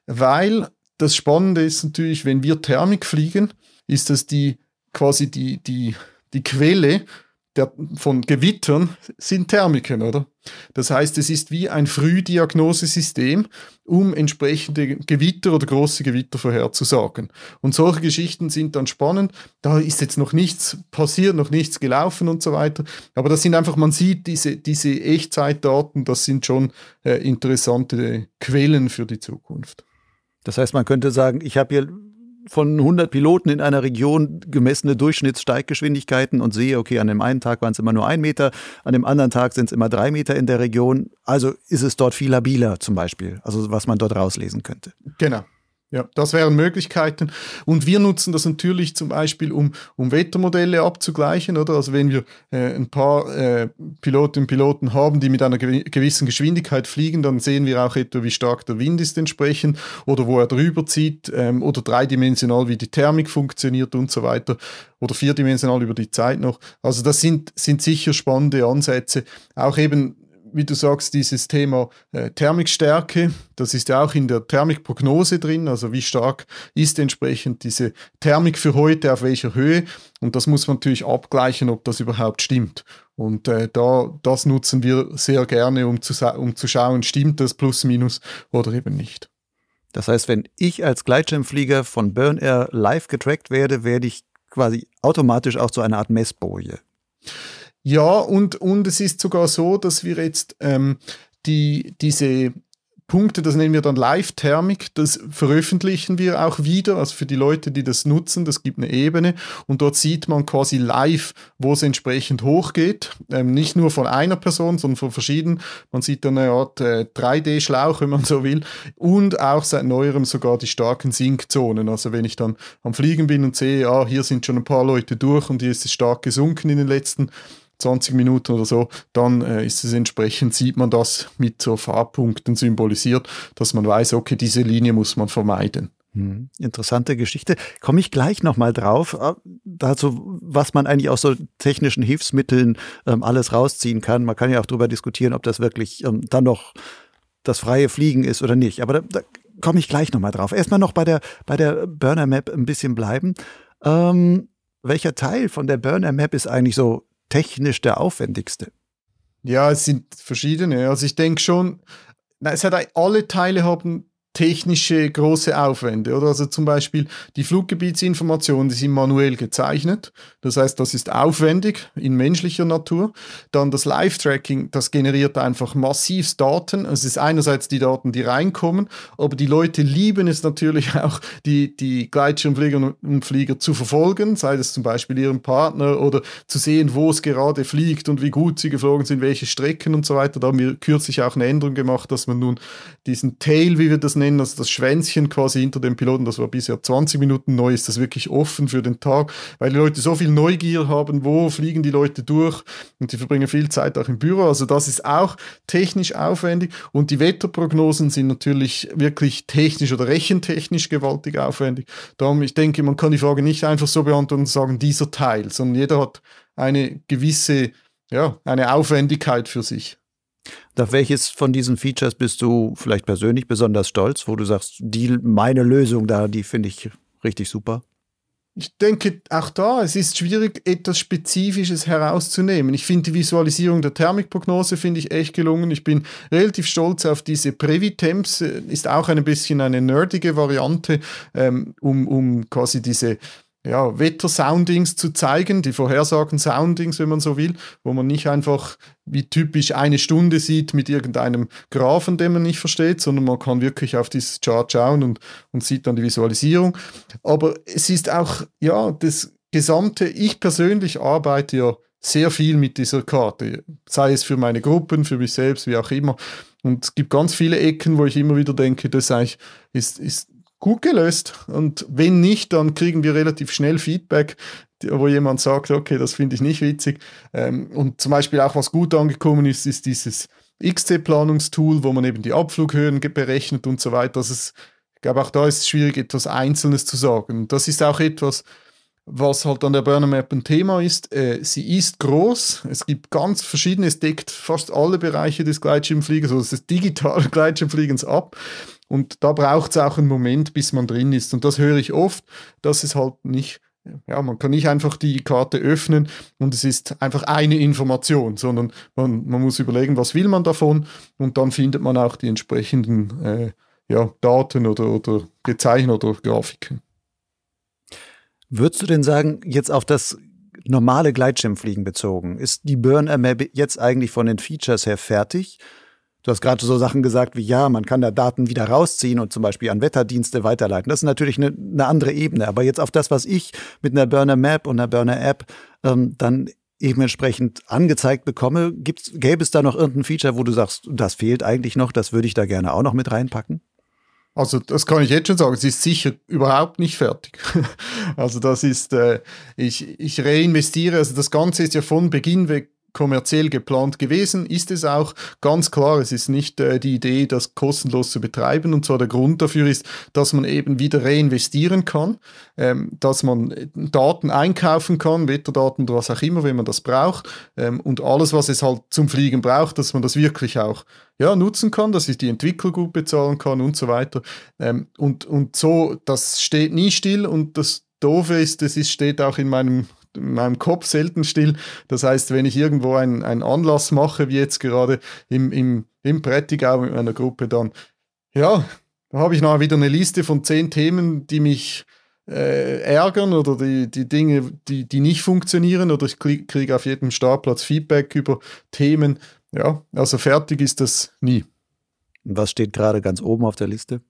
weil das Spannende ist natürlich, wenn wir Thermik fliegen, ist das die quasi die, die, die Quelle der, von Gewittern sind Thermiken, oder? Das heißt, es ist wie ein Frühdiagnosesystem, um entsprechende Gewitter oder große Gewitter vorherzusagen. Und solche Geschichten sind dann spannend. Da ist jetzt noch nichts passiert, noch nichts gelaufen und so weiter. Aber das sind einfach, man sieht diese, diese Echtzeitdaten, das sind schon äh, interessante Quellen für die Zukunft. Das heißt, man könnte sagen, ich habe hier von 100 Piloten in einer Region gemessene Durchschnittssteiggeschwindigkeiten und sehe, okay, an dem einen Tag waren es immer nur ein Meter, an dem anderen Tag sind es immer drei Meter in der Region. Also ist es dort viel labiler zum Beispiel, also was man dort rauslesen könnte. Genau. Ja, das wären Möglichkeiten. Und wir nutzen das natürlich zum Beispiel, um, um Wettermodelle abzugleichen, oder? Also wenn wir äh, ein paar äh, Pilotinnen und Piloten haben, die mit einer gewissen Geschwindigkeit fliegen, dann sehen wir auch etwa, wie stark der Wind ist entsprechend oder wo er drüber zieht ähm, oder dreidimensional, wie die Thermik funktioniert und so weiter oder vierdimensional über die Zeit noch. Also das sind, sind sicher spannende Ansätze. Auch eben wie du sagst, dieses Thema äh, Thermikstärke, das ist ja auch in der Thermikprognose drin, also wie stark ist entsprechend diese Thermik für heute, auf welcher Höhe. Und das muss man natürlich abgleichen, ob das überhaupt stimmt. Und äh, da, das nutzen wir sehr gerne, um zu, um zu schauen, stimmt das plus minus oder eben nicht. Das heißt, wenn ich als Gleitschirmflieger von Burn Air live getrackt werde, werde ich quasi automatisch auch zu einer Art Messboje. Ja, und, und es ist sogar so, dass wir jetzt ähm, die, diese Punkte, das nennen wir dann Live-Thermik, das veröffentlichen wir auch wieder, also für die Leute, die das nutzen, das gibt eine Ebene. Und dort sieht man quasi live, wo es entsprechend hochgeht, ähm, nicht nur von einer Person, sondern von verschiedenen, man sieht dann eine Art äh, 3D-Schlauch, wenn man so will, und auch seit neuerem sogar die starken Sinkzonen, also wenn ich dann am Fliegen bin und sehe, ah, hier sind schon ein paar Leute durch und hier ist es stark gesunken in den letzten 20 Minuten oder so, dann äh, ist es entsprechend, sieht man das mit so Farbpunkten symbolisiert, dass man weiß, okay, diese Linie muss man vermeiden. Hm, interessante Geschichte. Komme ich gleich nochmal drauf, äh, dazu, was man eigentlich aus so technischen Hilfsmitteln ähm, alles rausziehen kann. Man kann ja auch darüber diskutieren, ob das wirklich ähm, dann noch das freie Fliegen ist oder nicht. Aber da, da komme ich gleich nochmal drauf. Erstmal noch bei der, bei der Burner Map ein bisschen bleiben. Ähm, welcher Teil von der Burner Map ist eigentlich so technisch der aufwendigste? Ja, es sind verschiedene. Also ich denke schon, es hat alle Teile haben technische große Aufwände, oder? Also zum Beispiel die Fluggebietsinformationen, die sind manuell gezeichnet. Das heißt, das ist aufwendig in menschlicher Natur. Dann das Live-Tracking, das generiert einfach massiv Daten. Es ist einerseits die Daten, die reinkommen, aber die Leute lieben es natürlich auch, die, die Gleitschirmflieger und Flieger zu verfolgen, sei das zum Beispiel ihren Partner oder zu sehen, wo es gerade fliegt und wie gut sie geflogen sind, welche Strecken und so weiter. Da haben wir kürzlich auch eine Änderung gemacht, dass man nun diesen Tail, wie wir das nennen, nennen, also das Schwänzchen quasi hinter dem Piloten, das war bisher 20 Minuten neu, ist das wirklich offen für den Tag, weil die Leute so viel Neugier haben, wo fliegen die Leute durch und die verbringen viel Zeit auch im Büro. Also das ist auch technisch aufwendig und die Wetterprognosen sind natürlich wirklich technisch oder rechentechnisch gewaltig aufwendig. Darum, ich denke, man kann die Frage nicht einfach so beantworten und sagen, dieser Teil, sondern jeder hat eine gewisse, ja, eine Aufwendigkeit für sich. Auf welches von diesen Features bist du vielleicht persönlich besonders stolz, wo du sagst, die, meine Lösung da, die finde ich richtig super? Ich denke, auch da, es ist schwierig, etwas Spezifisches herauszunehmen. Ich finde die Visualisierung der Thermikprognose finde ich echt gelungen. Ich bin relativ stolz auf diese Previtemps, ist auch ein bisschen eine nerdige Variante, ähm, um, um quasi diese ja, Wetter-Soundings zu zeigen, die Vorhersagen-Soundings, wenn man so will, wo man nicht einfach wie typisch eine Stunde sieht mit irgendeinem Graphen, den man nicht versteht, sondern man kann wirklich auf dieses Chart schauen und, und sieht dann die Visualisierung. Aber es ist auch, ja, das gesamte, ich persönlich arbeite ja sehr viel mit dieser Karte, sei es für meine Gruppen, für mich selbst, wie auch immer. Und es gibt ganz viele Ecken, wo ich immer wieder denke, das ist, ist, gut gelöst. Und wenn nicht, dann kriegen wir relativ schnell Feedback, wo jemand sagt, okay, das finde ich nicht witzig. Ähm, und zum Beispiel auch was gut angekommen ist, ist dieses XC-Planungstool, wo man eben die Abflughöhen berechnet und so weiter. Das ist, ich glaube, auch da ist es schwierig, etwas Einzelnes zu sagen. Das ist auch etwas, was halt an der Burner Map ein Thema ist. Äh, sie ist groß, es gibt ganz verschiedene, es deckt fast alle Bereiche des Gleitschirmfliegens, also des digitalen *laughs* Gleitschirmfliegens ab. Und da braucht es auch einen Moment, bis man drin ist. Und das höre ich oft, dass es halt nicht, ja, man kann nicht einfach die Karte öffnen und es ist einfach eine Information, sondern man, man muss überlegen, was will man davon und dann findet man auch die entsprechenden äh, ja, Daten oder, oder Gezeichen oder Grafiken. Würdest du denn sagen, jetzt auf das normale Gleitschirmfliegen bezogen, ist die Burn Map jetzt eigentlich von den Features her fertig? Du hast gerade so Sachen gesagt wie, ja, man kann da Daten wieder rausziehen und zum Beispiel an Wetterdienste weiterleiten. Das ist natürlich eine, eine andere Ebene. Aber jetzt auf das, was ich mit einer Burner Map und einer Burner App ähm, dann eben entsprechend angezeigt bekomme, gibt's, gäbe es da noch irgendein Feature, wo du sagst, das fehlt eigentlich noch, das würde ich da gerne auch noch mit reinpacken? Also das kann ich jetzt schon sagen, es ist sicher überhaupt nicht fertig. *laughs* also das ist, äh, ich, ich reinvestiere, also das Ganze ist ja von Beginn weg kommerziell geplant gewesen, ist es auch ganz klar. Es ist nicht äh, die Idee, das kostenlos zu betreiben. Und zwar der Grund dafür ist, dass man eben wieder reinvestieren kann, ähm, dass man äh, Daten einkaufen kann, Wetterdaten oder was auch immer, wenn man das braucht. Ähm, und alles, was es halt zum Fliegen braucht, dass man das wirklich auch ja, nutzen kann, dass ich die Entwickler gut bezahlen kann und so weiter. Ähm, und, und so, das steht nie still und das Doofe ist, es steht auch in meinem in meinem Kopf selten still. Das heißt, wenn ich irgendwo einen, einen Anlass mache, wie jetzt gerade im, im, im Prättigau mit meiner Gruppe, dann, ja, da habe ich nachher wieder eine Liste von zehn Themen, die mich äh, ärgern oder die, die Dinge, die, die nicht funktionieren oder ich kriege auf jedem Startplatz Feedback über Themen. Ja, also fertig ist das nie. Was steht gerade ganz oben auf der Liste?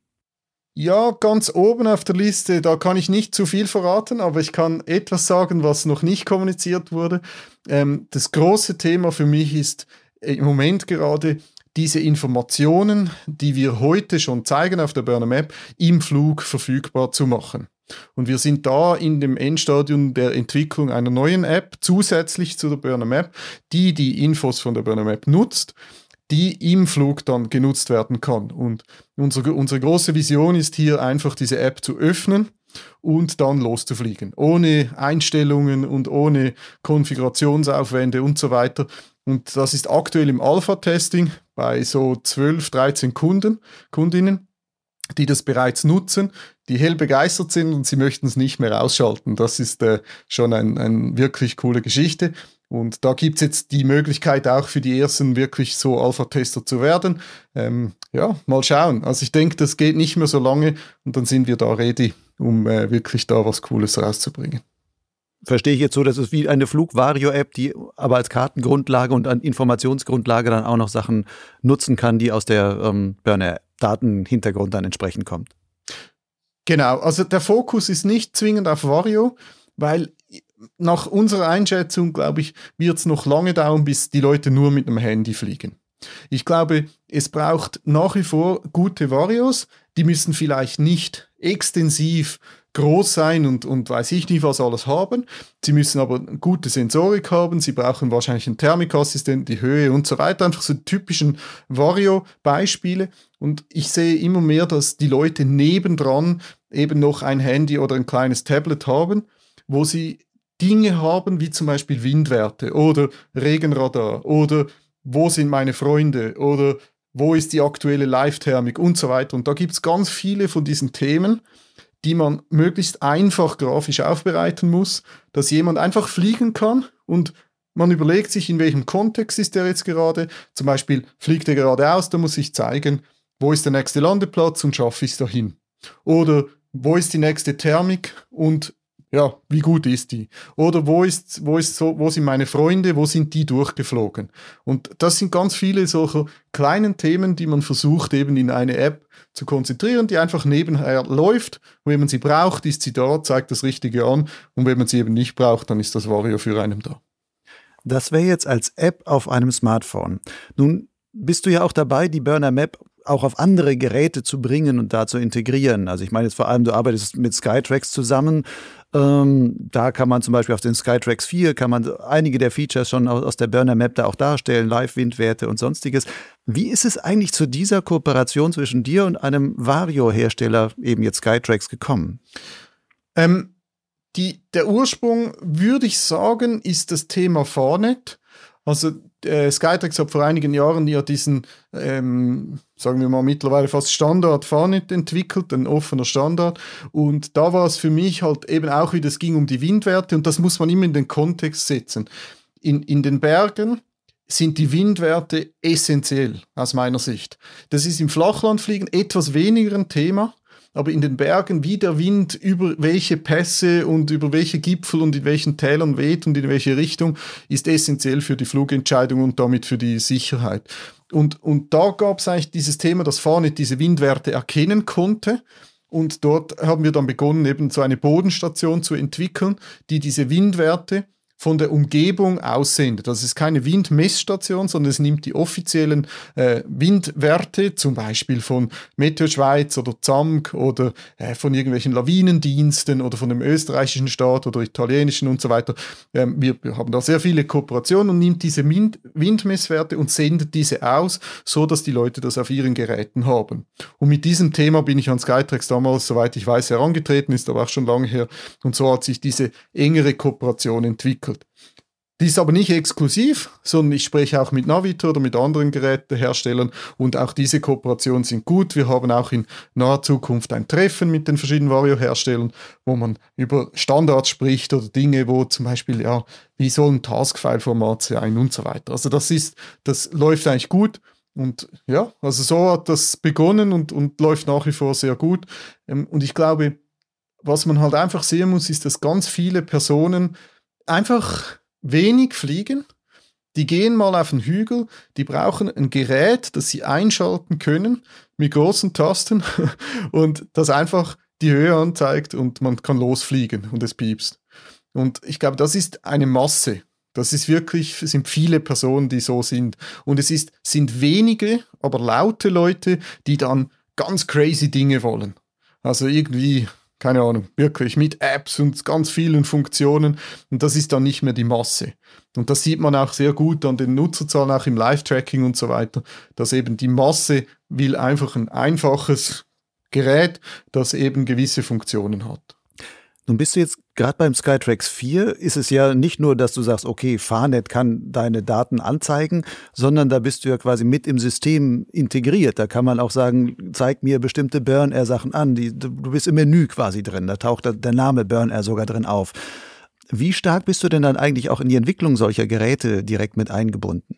Ja, ganz oben auf der Liste, da kann ich nicht zu viel verraten, aber ich kann etwas sagen, was noch nicht kommuniziert wurde. Ähm, das große Thema für mich ist im Moment gerade diese Informationen, die wir heute schon zeigen auf der Burner Map, im Flug verfügbar zu machen. Und wir sind da in dem Endstadium der Entwicklung einer neuen App zusätzlich zu der Burner Map, die die Infos von der Burner Map nutzt die im Flug dann genutzt werden kann. Und unsere, unsere große Vision ist hier einfach diese App zu öffnen und dann loszufliegen. Ohne Einstellungen und ohne Konfigurationsaufwände und so weiter. Und das ist aktuell im Alpha-Testing bei so 12, 13 Kunden, Kundinnen, die das bereits nutzen, die hell begeistert sind und sie möchten es nicht mehr ausschalten. Das ist äh, schon eine ein wirklich coole Geschichte. Und da gibt es jetzt die Möglichkeit auch für die ersten wirklich so Alpha-Tester zu werden. Ähm, ja, mal schauen. Also ich denke, das geht nicht mehr so lange und dann sind wir da ready, um äh, wirklich da was Cooles rauszubringen. Verstehe ich jetzt so, dass es wie eine Flugvario-App, die aber als Kartengrundlage und an Informationsgrundlage dann auch noch Sachen nutzen kann, die aus der ähm, Burner-Datenhintergrund dann entsprechend kommt. Genau, also der Fokus ist nicht zwingend auf Vario, weil nach unserer Einschätzung, glaube ich, wird es noch lange dauern, bis die Leute nur mit einem Handy fliegen. Ich glaube, es braucht nach wie vor gute Varios. Die müssen vielleicht nicht extensiv groß sein und, und weiß ich nicht, was alles haben. Sie müssen aber gute Sensorik haben, sie brauchen wahrscheinlich einen Thermikassistent, die Höhe und so weiter. Einfach so typischen Vario-Beispiele. Und ich sehe immer mehr, dass die Leute nebendran eben noch ein Handy oder ein kleines Tablet haben, wo sie Dinge haben, wie zum Beispiel Windwerte oder Regenradar oder wo sind meine Freunde oder wo ist die aktuelle Live-Thermik und so weiter. Und da gibt es ganz viele von diesen Themen, die man möglichst einfach grafisch aufbereiten muss, dass jemand einfach fliegen kann und man überlegt sich, in welchem Kontext ist er jetzt gerade. Zum Beispiel fliegt er geradeaus, da muss ich zeigen, wo ist der nächste Landeplatz und schaffe ich es dahin. Oder wo ist die nächste Thermik und ja, wie gut ist die? Oder wo ist, wo ist so, wo sind meine Freunde, wo sind die durchgeflogen? Und das sind ganz viele solcher kleinen Themen, die man versucht eben in eine App zu konzentrieren, die einfach nebenher läuft. wenn man sie braucht, ist sie da, zeigt das Richtige an. Und wenn man sie eben nicht braucht, dann ist das Vario für einen da. Das wäre jetzt als App auf einem Smartphone. Nun bist du ja auch dabei, die Burner Map auch auf andere Geräte zu bringen und da zu integrieren. Also ich meine jetzt vor allem, du arbeitest mit Skytrax zusammen. Ähm, da kann man zum Beispiel auf den Skytrax 4 kann man einige der Features schon aus, der Burner Map da auch darstellen, Live-Windwerte und sonstiges. Wie ist es eigentlich zu dieser Kooperation zwischen dir und einem Vario-Hersteller, eben jetzt Skytrax, gekommen? Ähm, die, der Ursprung, würde ich sagen, ist das Thema Farnet. Also äh, Skytrax hat vor einigen Jahren ja diesen, ähm, sagen wir mal mittlerweile fast Standard Farnet entwickelt, ein offener Standard. Und da war es für mich halt eben auch wieder, es ging um die Windwerte und das muss man immer in den Kontext setzen. In, in den Bergen sind die Windwerte essentiell aus meiner Sicht. Das ist im Flachlandfliegen etwas weniger ein Thema, aber in den Bergen, wie der Wind über welche Pässe und über welche Gipfel und in welchen Tälern weht und in welche Richtung, ist essentiell für die Flugentscheidung und damit für die Sicherheit. Und, und da gab es eigentlich dieses Thema, dass Farnet diese Windwerte erkennen konnte. Und dort haben wir dann begonnen, eben so eine Bodenstation zu entwickeln, die diese Windwerte von der Umgebung aussendet. Das ist keine Windmessstation, sondern es nimmt die offiziellen äh, Windwerte, zum Beispiel von Meteo Schweiz oder ZAMK oder äh, von irgendwelchen Lawinendiensten oder von dem österreichischen Staat oder italienischen und so weiter. Ähm, wir, wir, haben da sehr viele Kooperationen und nimmt diese Wind Windmesswerte und sendet diese aus, so dass die Leute das auf ihren Geräten haben. Und mit diesem Thema bin ich an Skytrax damals, soweit ich weiß, herangetreten, ist aber auch schon lange her. Und so hat sich diese engere Kooperation entwickelt. Die ist aber nicht exklusiv, sondern ich spreche auch mit Navitor oder mit anderen Geräteherstellern und auch diese Kooperationen sind gut. Wir haben auch in naher Zukunft ein Treffen mit den verschiedenen Vario-Herstellern, wo man über Standards spricht oder Dinge, wo zum Beispiel, ja, wie soll ein Taskfile-Format sein und so weiter. Also das ist, das läuft eigentlich gut. Und ja, also so hat das begonnen und, und läuft nach wie vor sehr gut. Ähm, und ich glaube, was man halt einfach sehen muss, ist, dass ganz viele Personen einfach wenig fliegen. Die gehen mal auf den Hügel, die brauchen ein Gerät, das sie einschalten können mit großen Tasten *laughs* und das einfach die Höhe anzeigt und man kann losfliegen und es piepst. Und ich glaube, das ist eine Masse. Das ist wirklich, es sind viele Personen, die so sind. Und es ist, sind wenige, aber laute Leute, die dann ganz crazy Dinge wollen. Also irgendwie keine Ahnung, wirklich mit Apps und ganz vielen Funktionen. Und das ist dann nicht mehr die Masse. Und das sieht man auch sehr gut an den Nutzerzahlen, auch im Live-Tracking und so weiter, dass eben die Masse will einfach ein einfaches Gerät, das eben gewisse Funktionen hat. Nun bist du jetzt gerade beim Skytrax 4, ist es ja nicht nur, dass du sagst, okay, Farnet kann deine Daten anzeigen, sondern da bist du ja quasi mit im System integriert. Da kann man auch sagen, zeig mir bestimmte Burn-Air-Sachen an. Die, du bist im Menü quasi drin. Da taucht der Name Burn-Air sogar drin auf. Wie stark bist du denn dann eigentlich auch in die Entwicklung solcher Geräte direkt mit eingebunden?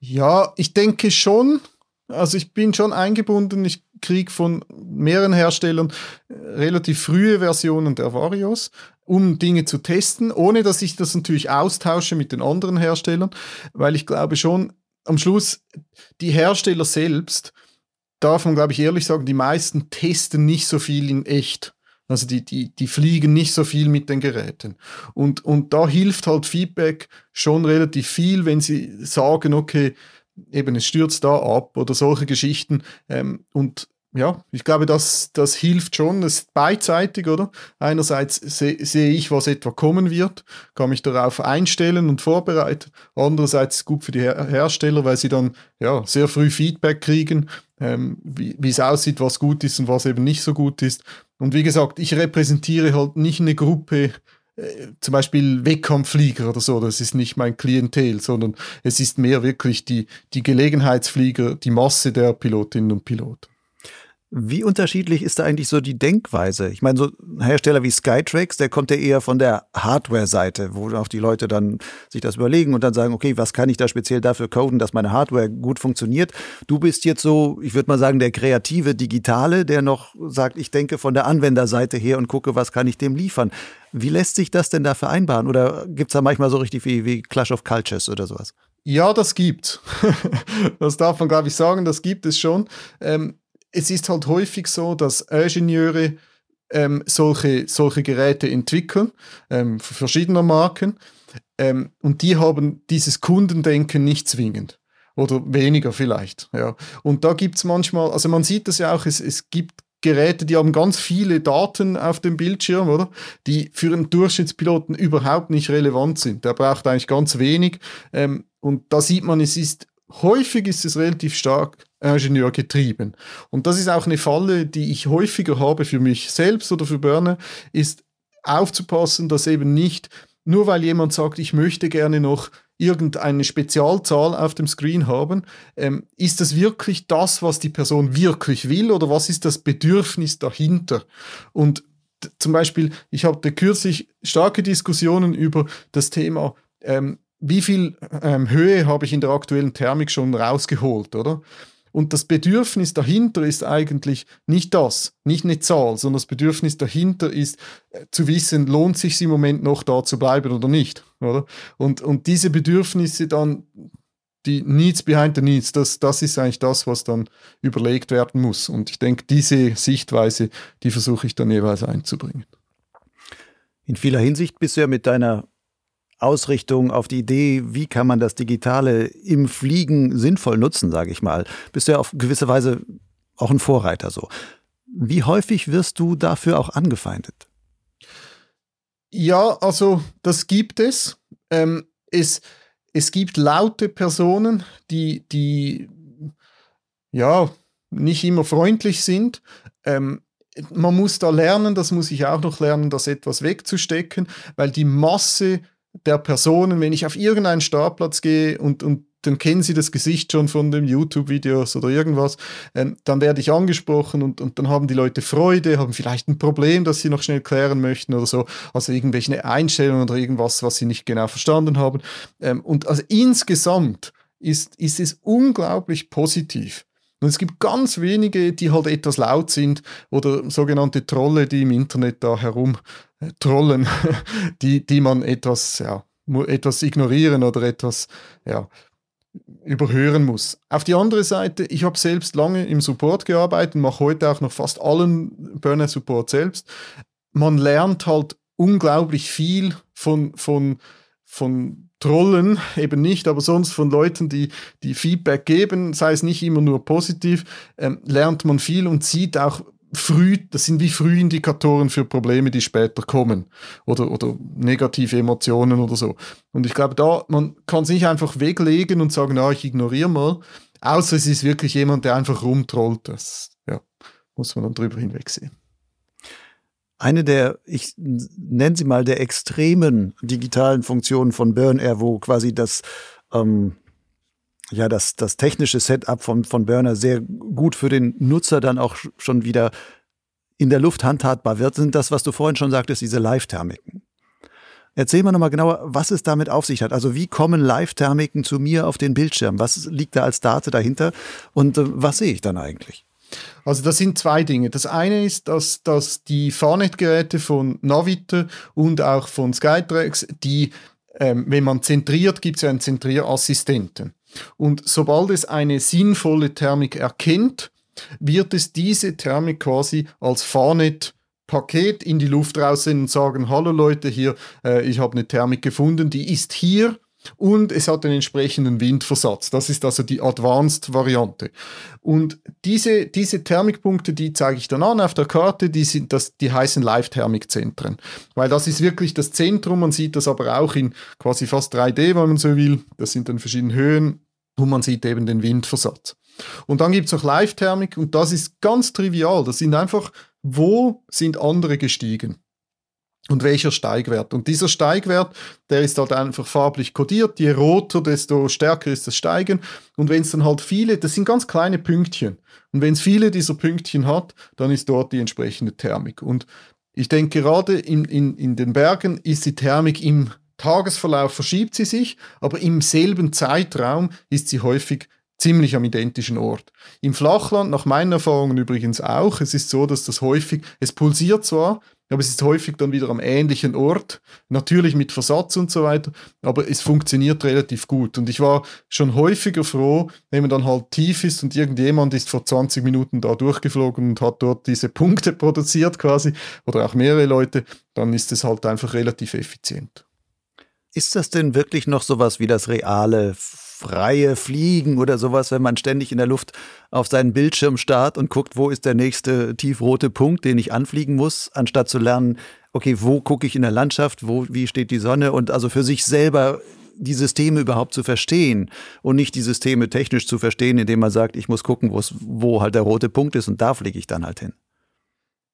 Ja, ich denke schon. Also ich bin schon eingebunden. Ich kriege von mehreren Herstellern äh, relativ frühe Versionen der Varios, um Dinge zu testen, ohne dass ich das natürlich austausche mit den anderen Herstellern, weil ich glaube schon, am Schluss, die Hersteller selbst, darf man, glaube ich, ehrlich sagen, die meisten testen nicht so viel in echt. Also die, die, die fliegen nicht so viel mit den Geräten. Und, und da hilft halt Feedback schon relativ viel, wenn sie sagen, okay, eben es stürzt da ab oder solche Geschichten. Ähm, und ja, ich glaube, das, das hilft schon. Das ist beidseitig, oder? Einerseits se sehe ich, was etwa kommen wird, kann mich darauf einstellen und vorbereiten. Andererseits ist es gut für die Her Hersteller, weil sie dann ja, sehr früh Feedback kriegen, ähm, wie es aussieht, was gut ist und was eben nicht so gut ist. Und wie gesagt, ich repräsentiere halt nicht eine Gruppe, äh, zum Beispiel Wettkampfflieger oder so, das ist nicht mein Klientel, sondern es ist mehr wirklich die, die Gelegenheitsflieger, die Masse der Pilotinnen und Piloten. Wie unterschiedlich ist da eigentlich so die Denkweise? Ich meine, so ein Hersteller wie Skytrax, der kommt ja eher von der Hardware-Seite, wo auch die Leute dann sich das überlegen und dann sagen, okay, was kann ich da speziell dafür coden, dass meine Hardware gut funktioniert? Du bist jetzt so, ich würde mal sagen, der kreative Digitale, der noch sagt, ich denke von der Anwenderseite her und gucke, was kann ich dem liefern. Wie lässt sich das denn da vereinbaren? Oder gibt es da manchmal so richtig wie, wie Clash of Cultures oder sowas? Ja, das gibt. *laughs* das darf man, glaube ich, sagen, das gibt es schon. Ähm, es ist halt häufig so, dass Ingenieure ähm, solche, solche Geräte entwickeln, ähm, für verschiedene Marken, ähm, und die haben dieses Kundendenken nicht zwingend. Oder weniger vielleicht. Ja. Und da gibt es manchmal, also man sieht das ja auch, es, es gibt Geräte, die haben ganz viele Daten auf dem Bildschirm, oder? Die für einen Durchschnittspiloten überhaupt nicht relevant sind. Der braucht eigentlich ganz wenig. Ähm, und da sieht man, es ist häufig ist es relativ stark Ingenieur getrieben. Und das ist auch eine Falle, die ich häufiger habe für mich selbst oder für Burner, ist aufzupassen, dass eben nicht, nur weil jemand sagt, ich möchte gerne noch irgendeine Spezialzahl auf dem Screen haben, ähm, ist das wirklich das, was die Person wirklich will oder was ist das Bedürfnis dahinter? Und zum Beispiel, ich hatte kürzlich starke Diskussionen über das Thema, ähm, wie viel ähm, Höhe habe ich in der aktuellen Thermik schon rausgeholt, oder? Und das Bedürfnis dahinter ist eigentlich nicht das, nicht eine Zahl, sondern das Bedürfnis dahinter ist äh, zu wissen, lohnt sich im Moment noch da zu bleiben oder nicht, oder? Und, und diese Bedürfnisse dann, die Needs behind the Needs, das, das ist eigentlich das, was dann überlegt werden muss. Und ich denke, diese Sichtweise, die versuche ich dann jeweils einzubringen. In vieler Hinsicht bist du ja mit deiner Ausrichtung, auf die Idee, wie kann man das Digitale im Fliegen sinnvoll nutzen, sage ich mal, bist du ja auf gewisse Weise auch ein Vorreiter so. Wie häufig wirst du dafür auch angefeindet? Ja, also das gibt es. Ähm, es, es gibt laute Personen, die, die ja nicht immer freundlich sind. Ähm, man muss da lernen, das muss ich auch noch lernen, das etwas wegzustecken, weil die Masse der Personen, wenn ich auf irgendeinen Startplatz gehe und, und dann kennen sie das Gesicht schon von den YouTube-Videos oder irgendwas, ähm, dann werde ich angesprochen und, und dann haben die Leute Freude, haben vielleicht ein Problem, das sie noch schnell klären möchten oder so, also irgendwelche Einstellungen oder irgendwas, was sie nicht genau verstanden haben. Ähm, und also insgesamt ist, ist es unglaublich positiv. Und es gibt ganz wenige, die halt etwas laut sind oder sogenannte Trolle, die im Internet da herum äh, trollen, *laughs* die, die man etwas, ja, etwas ignorieren oder etwas, ja, überhören muss. Auf die andere Seite, ich habe selbst lange im Support gearbeitet, mache heute auch noch fast allen Burner Support selbst. Man lernt halt unglaublich viel von, von, von Trollen eben nicht, aber sonst von Leuten, die, die Feedback geben, sei es nicht immer nur positiv, ähm, lernt man viel und sieht auch früh, das sind wie Frühindikatoren für Probleme, die später kommen oder, oder negative Emotionen oder so. Und ich glaube, da, man kann es nicht einfach weglegen und sagen, na, ich ignoriere mal, außer es ist wirklich jemand, der einfach rumtrollt. Das ja, muss man dann drüber hinwegsehen eine der, ich nenne sie mal, der extremen digitalen Funktionen von Burn wo quasi das, ähm, ja, das, das technische Setup von, von Burner sehr gut für den Nutzer dann auch schon wieder in der Luft handhabbar wird, sind das, was du vorhin schon sagtest, diese Live-Thermiken. Erzähl mal nochmal genauer, was es damit auf sich hat. Also wie kommen Live-Thermiken zu mir auf den Bildschirm? Was liegt da als Date dahinter? Und äh, was sehe ich dann eigentlich? Also das sind zwei Dinge. Das eine ist, dass, dass die Fahrnet-Geräte von Navita und auch von Skytrax, die, ähm, wenn man zentriert, gibt es ja einen Zentrierassistenten. Und sobald es eine sinnvolle Thermik erkennt, wird es diese Thermik quasi als Fahrnet Paket in die Luft raussenden und sagen, hallo Leute, hier, äh, ich habe eine Thermik gefunden, die ist hier und es hat den entsprechenden Windversatz. Das ist also die Advanced-Variante. Und diese, diese Thermikpunkte, die zeige ich dann an auf der Karte, die, sind das, die heißen Live-Thermikzentren. Weil das ist wirklich das Zentrum, man sieht das aber auch in quasi fast 3D, wenn man so will. Das sind dann verschiedene Höhen und man sieht eben den Windversatz. Und dann gibt es noch Live-Thermik und das ist ganz trivial. Das sind einfach, wo sind andere gestiegen? Und welcher Steigwert. Und dieser Steigwert, der ist halt einfach farblich kodiert. Je roter, desto stärker ist das Steigen. Und wenn es dann halt viele, das sind ganz kleine Pünktchen. Und wenn es viele dieser Pünktchen hat, dann ist dort die entsprechende Thermik. Und ich denke, gerade in, in, in den Bergen ist die Thermik im Tagesverlauf verschiebt sie sich, aber im selben Zeitraum ist sie häufig ziemlich am identischen Ort. Im Flachland, nach meinen Erfahrungen übrigens auch, es ist so, dass das häufig, es pulsiert zwar, aber es ist häufig dann wieder am ähnlichen Ort, natürlich mit Versatz und so weiter, aber es funktioniert relativ gut. Und ich war schon häufiger froh, wenn man dann halt tief ist und irgendjemand ist vor 20 Minuten da durchgeflogen und hat dort diese Punkte produziert quasi, oder auch mehrere Leute, dann ist es halt einfach relativ effizient. Ist das denn wirklich noch sowas wie das reale freie Fliegen oder sowas, wenn man ständig in der Luft auf seinen Bildschirm starrt und guckt, wo ist der nächste tiefrote Punkt, den ich anfliegen muss, anstatt zu lernen, okay, wo gucke ich in der Landschaft, wo, wie steht die Sonne und also für sich selber die Systeme überhaupt zu verstehen und nicht die Systeme technisch zu verstehen, indem man sagt, ich muss gucken, wo halt der rote Punkt ist und da fliege ich dann halt hin.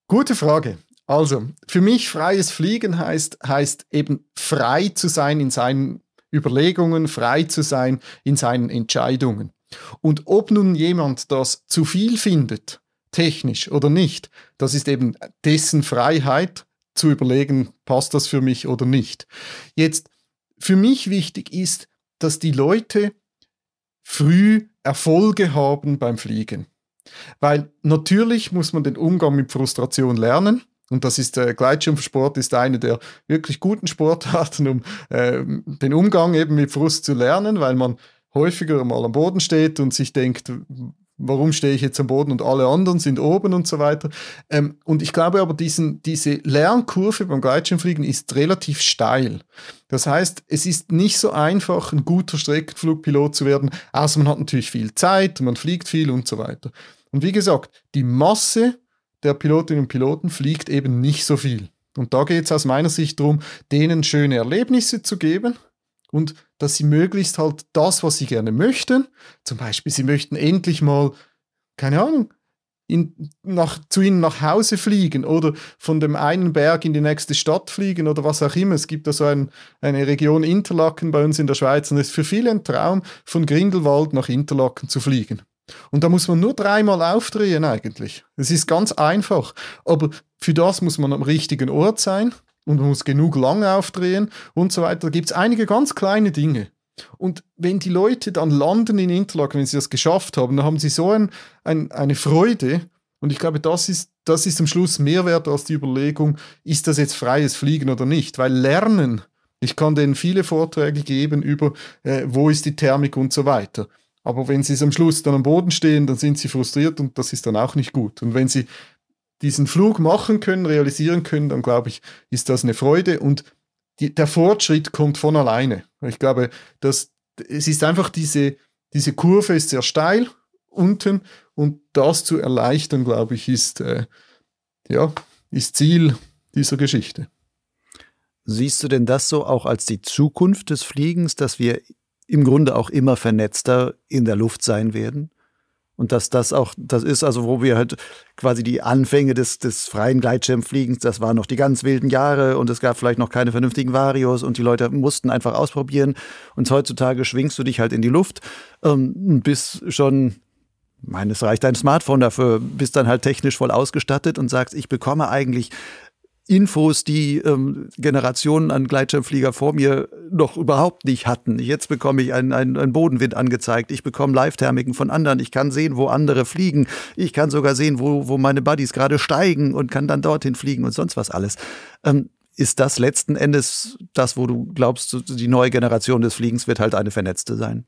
Gute Frage. Also, für mich freies Fliegen heißt, heißt eben frei zu sein in seinen Überlegungen, frei zu sein in seinen Entscheidungen. Und ob nun jemand das zu viel findet, technisch oder nicht, das ist eben dessen Freiheit zu überlegen, passt das für mich oder nicht. Jetzt, für mich wichtig ist, dass die Leute früh Erfolge haben beim Fliegen. Weil natürlich muss man den Umgang mit Frustration lernen. Und das ist äh, Gleitschirmsport ist eine der wirklich guten Sportarten, um äh, den Umgang eben mit Frust zu lernen, weil man häufiger mal am Boden steht und sich denkt, warum stehe ich jetzt am Boden und alle anderen sind oben und so weiter. Ähm, und ich glaube aber, diesen, diese Lernkurve beim Gleitschirmfliegen ist relativ steil. Das heißt, es ist nicht so einfach, ein guter Streckenflugpilot zu werden, außer man hat natürlich viel Zeit, man fliegt viel und so weiter. Und wie gesagt, die Masse der Pilotinnen und Piloten fliegt eben nicht so viel. Und da geht es aus meiner Sicht darum, denen schöne Erlebnisse zu geben und dass sie möglichst halt das, was sie gerne möchten, zum Beispiel sie möchten endlich mal, keine Ahnung, in, nach, zu ihnen nach Hause fliegen oder von dem einen Berg in die nächste Stadt fliegen oder was auch immer. Es gibt da so ein, eine Region Interlaken bei uns in der Schweiz und es ist für viele ein Traum, von Grindelwald nach Interlaken zu fliegen. Und da muss man nur dreimal aufdrehen eigentlich. Es ist ganz einfach. Aber für das muss man am richtigen Ort sein und man muss genug lang aufdrehen und so weiter. Da gibt es einige ganz kleine Dinge. Und wenn die Leute dann landen in Interlaken, wenn sie das geschafft haben, dann haben sie so ein, ein, eine Freude. Und ich glaube, das ist, das ist am Schluss mehr wert als die Überlegung, ist das jetzt freies Fliegen oder nicht? Weil Lernen, ich kann denen viele Vorträge geben über, äh, wo ist die Thermik und so weiter. Aber wenn sie am Schluss dann am Boden stehen, dann sind sie frustriert und das ist dann auch nicht gut. Und wenn sie diesen Flug machen können, realisieren können, dann glaube ich, ist das eine Freude und die, der Fortschritt kommt von alleine. Ich glaube, dass es ist einfach diese, diese Kurve ist sehr steil unten und das zu erleichtern, glaube ich, ist, äh, ja, ist Ziel dieser Geschichte. Siehst du denn das so auch als die Zukunft des Fliegens, dass wir im Grunde auch immer vernetzter in der Luft sein werden. Und dass das auch, das ist also, wo wir halt quasi die Anfänge des, des freien Gleitschirmfliegens, das waren noch die ganz wilden Jahre und es gab vielleicht noch keine vernünftigen Varios und die Leute mussten einfach ausprobieren. Und heutzutage schwingst du dich halt in die Luft, ähm, bis schon ich meine, es reicht dein Smartphone dafür, bist dann halt technisch voll ausgestattet und sagst, ich bekomme eigentlich Infos, die ähm, Generationen an Gleitschirmflieger vor mir noch überhaupt nicht hatten. Jetzt bekomme ich einen, einen, einen Bodenwind angezeigt. Ich bekomme Live-Thermiken von anderen. Ich kann sehen, wo andere fliegen. Ich kann sogar sehen, wo, wo meine Buddies gerade steigen und kann dann dorthin fliegen und sonst was alles. Ähm, ist das letzten Endes das, wo du glaubst, die neue Generation des Fliegens wird halt eine vernetzte sein?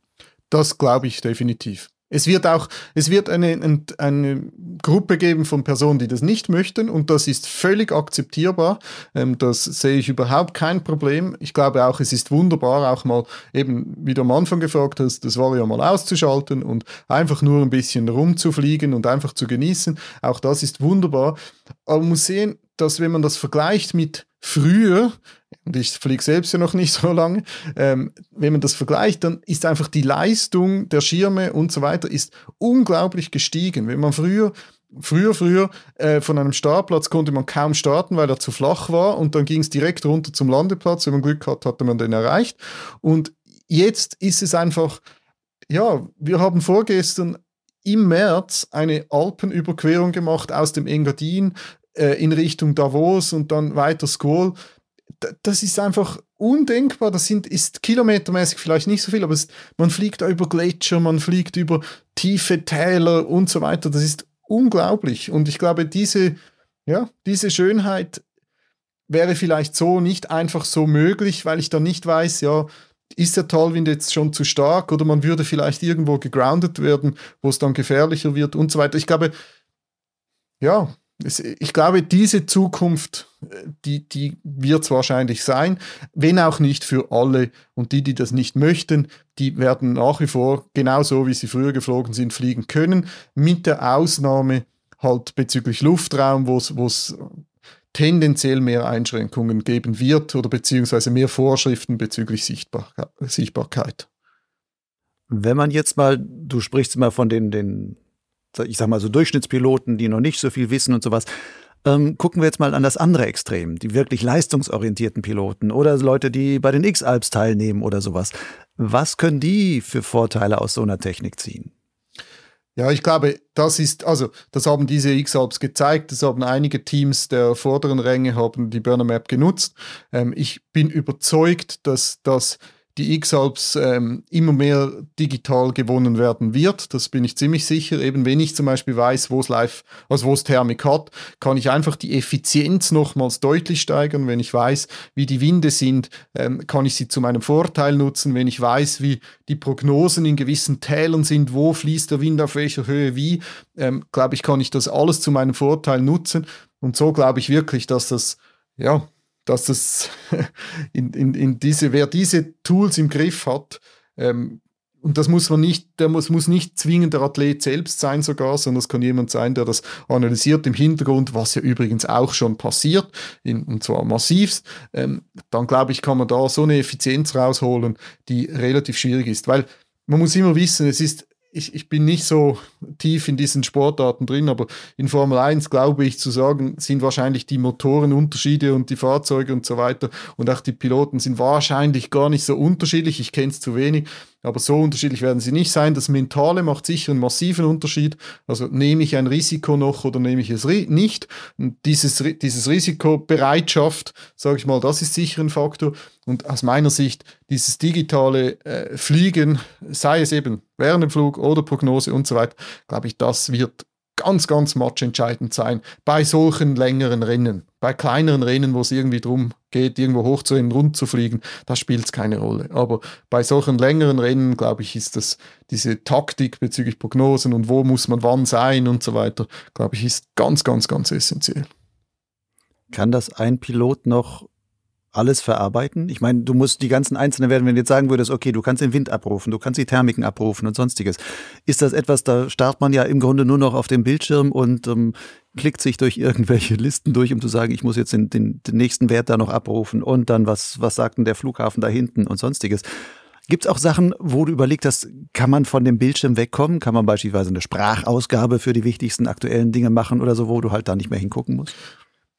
Das glaube ich definitiv. Es wird auch, es wird eine, eine Gruppe geben von Personen, die das nicht möchten und das ist völlig akzeptierbar. Ähm, das sehe ich überhaupt kein Problem. Ich glaube auch, es ist wunderbar, auch mal eben, wie du am Anfang gefragt hast, das war ja mal auszuschalten und einfach nur ein bisschen rumzufliegen und einfach zu genießen. Auch das ist wunderbar. Aber man muss sehen, dass wenn man das vergleicht mit früher, und ich fliege selbst ja noch nicht so lange, ähm, wenn man das vergleicht, dann ist einfach die Leistung der Schirme und so weiter ist unglaublich gestiegen. Wenn man früher Früher, früher äh, von einem Startplatz konnte man kaum starten, weil er zu flach war und dann ging es direkt runter zum Landeplatz. Wenn man Glück hat, hatte man den erreicht. Und jetzt ist es einfach, ja, wir haben vorgestern im März eine Alpenüberquerung gemacht aus dem Engadin äh, in Richtung Davos und dann weiter Squall das ist einfach undenkbar. Das sind, ist kilometermäßig vielleicht nicht so viel, aber es, man fliegt über Gletscher, man fliegt über tiefe Täler und so weiter. Das ist unglaublich. Und ich glaube, diese, ja, diese Schönheit wäre vielleicht so nicht einfach so möglich, weil ich dann nicht weiß, ja, ist der Talwind jetzt schon zu stark oder man würde vielleicht irgendwo gegroundet werden, wo es dann gefährlicher wird und so weiter. Ich glaube, ja, ich glaube, diese Zukunft, äh, die, die wird es wahrscheinlich sein, wenn auch nicht für alle. Und die, die das nicht möchten, die werden nach wie vor, genauso wie sie früher geflogen sind, fliegen können. Mit der Ausnahme halt bezüglich Luftraum, wo es tendenziell mehr Einschränkungen geben wird oder beziehungsweise mehr Vorschriften bezüglich Sichtbar Sichtbarkeit. Wenn man jetzt mal, du sprichst immer von den, den ich sag mal so Durchschnittspiloten, die noch nicht so viel wissen und sowas. Ähm, gucken wir jetzt mal an das andere Extrem, die wirklich leistungsorientierten Piloten oder Leute, die bei den X-Alps teilnehmen oder sowas. Was können die für Vorteile aus so einer Technik ziehen? Ja, ich glaube, das ist, also, das haben diese X-Alps gezeigt. Das haben einige Teams der vorderen Ränge haben die Burner Map genutzt. Ähm, ich bin überzeugt, dass das die X-Alps ähm, immer mehr digital gewonnen werden wird. Das bin ich ziemlich sicher. Eben wenn ich zum Beispiel weiß, wo es live, also wo es Thermik hat, kann ich einfach die Effizienz nochmals deutlich steigern. Wenn ich weiß, wie die Winde sind, ähm, kann ich sie zu meinem Vorteil nutzen. Wenn ich weiß, wie die Prognosen in gewissen Tälern sind, wo fließt der Wind auf welcher Höhe wie, ähm, glaube ich, kann ich das alles zu meinem Vorteil nutzen. Und so glaube ich wirklich, dass das ja, dass es *laughs* in, in, in diese, wer diese Tools im Griff hat, ähm, und das muss man nicht, der muss, muss nicht zwingend der Athlet selbst sein sogar, sondern es kann jemand sein, der das analysiert im Hintergrund, was ja übrigens auch schon passiert, in, und zwar massivst. Ähm, dann glaube ich, kann man da so eine Effizienz rausholen, die relativ schwierig ist. Weil man muss immer wissen, es ist ich, ich bin nicht so tief in diesen Sportarten drin, aber in Formel 1 glaube ich zu sagen, sind wahrscheinlich die Motorenunterschiede und die Fahrzeuge und so weiter und auch die Piloten sind wahrscheinlich gar nicht so unterschiedlich. Ich kenne es zu wenig, aber so unterschiedlich werden sie nicht sein. Das Mentale macht sicher einen massiven Unterschied. Also nehme ich ein Risiko noch oder nehme ich es nicht? Und dieses, dieses Risikobereitschaft, sage ich mal, das ist sicher ein Faktor. Und aus meiner Sicht, dieses digitale äh, Fliegen, sei es eben während dem Flug oder Prognose und so weiter, glaube ich, das wird ganz, ganz matchentscheidend sein bei solchen längeren Rennen. Bei kleineren Rennen, wo es irgendwie darum geht, irgendwo hoch zu rennen, rund zu fliegen, da spielt es keine Rolle. Aber bei solchen längeren Rennen, glaube ich, ist das diese Taktik bezüglich Prognosen und wo muss man wann sein und so weiter, glaube ich, ist ganz, ganz, ganz essentiell. Kann das ein Pilot noch alles verarbeiten? Ich meine, du musst die ganzen einzelnen werden, wenn du jetzt sagen würdest, okay, du kannst den Wind abrufen, du kannst die Thermiken abrufen und sonstiges. Ist das etwas, da starrt man ja im Grunde nur noch auf dem Bildschirm und ähm, klickt sich durch irgendwelche *laughs* Listen durch, um zu sagen, ich muss jetzt den, den, den nächsten Wert da noch abrufen und dann was, was sagt denn der Flughafen da hinten und sonstiges. Gibt es auch Sachen, wo du überlegt hast, kann man von dem Bildschirm wegkommen? Kann man beispielsweise eine Sprachausgabe für die wichtigsten aktuellen Dinge machen oder so, wo du halt da nicht mehr hingucken musst?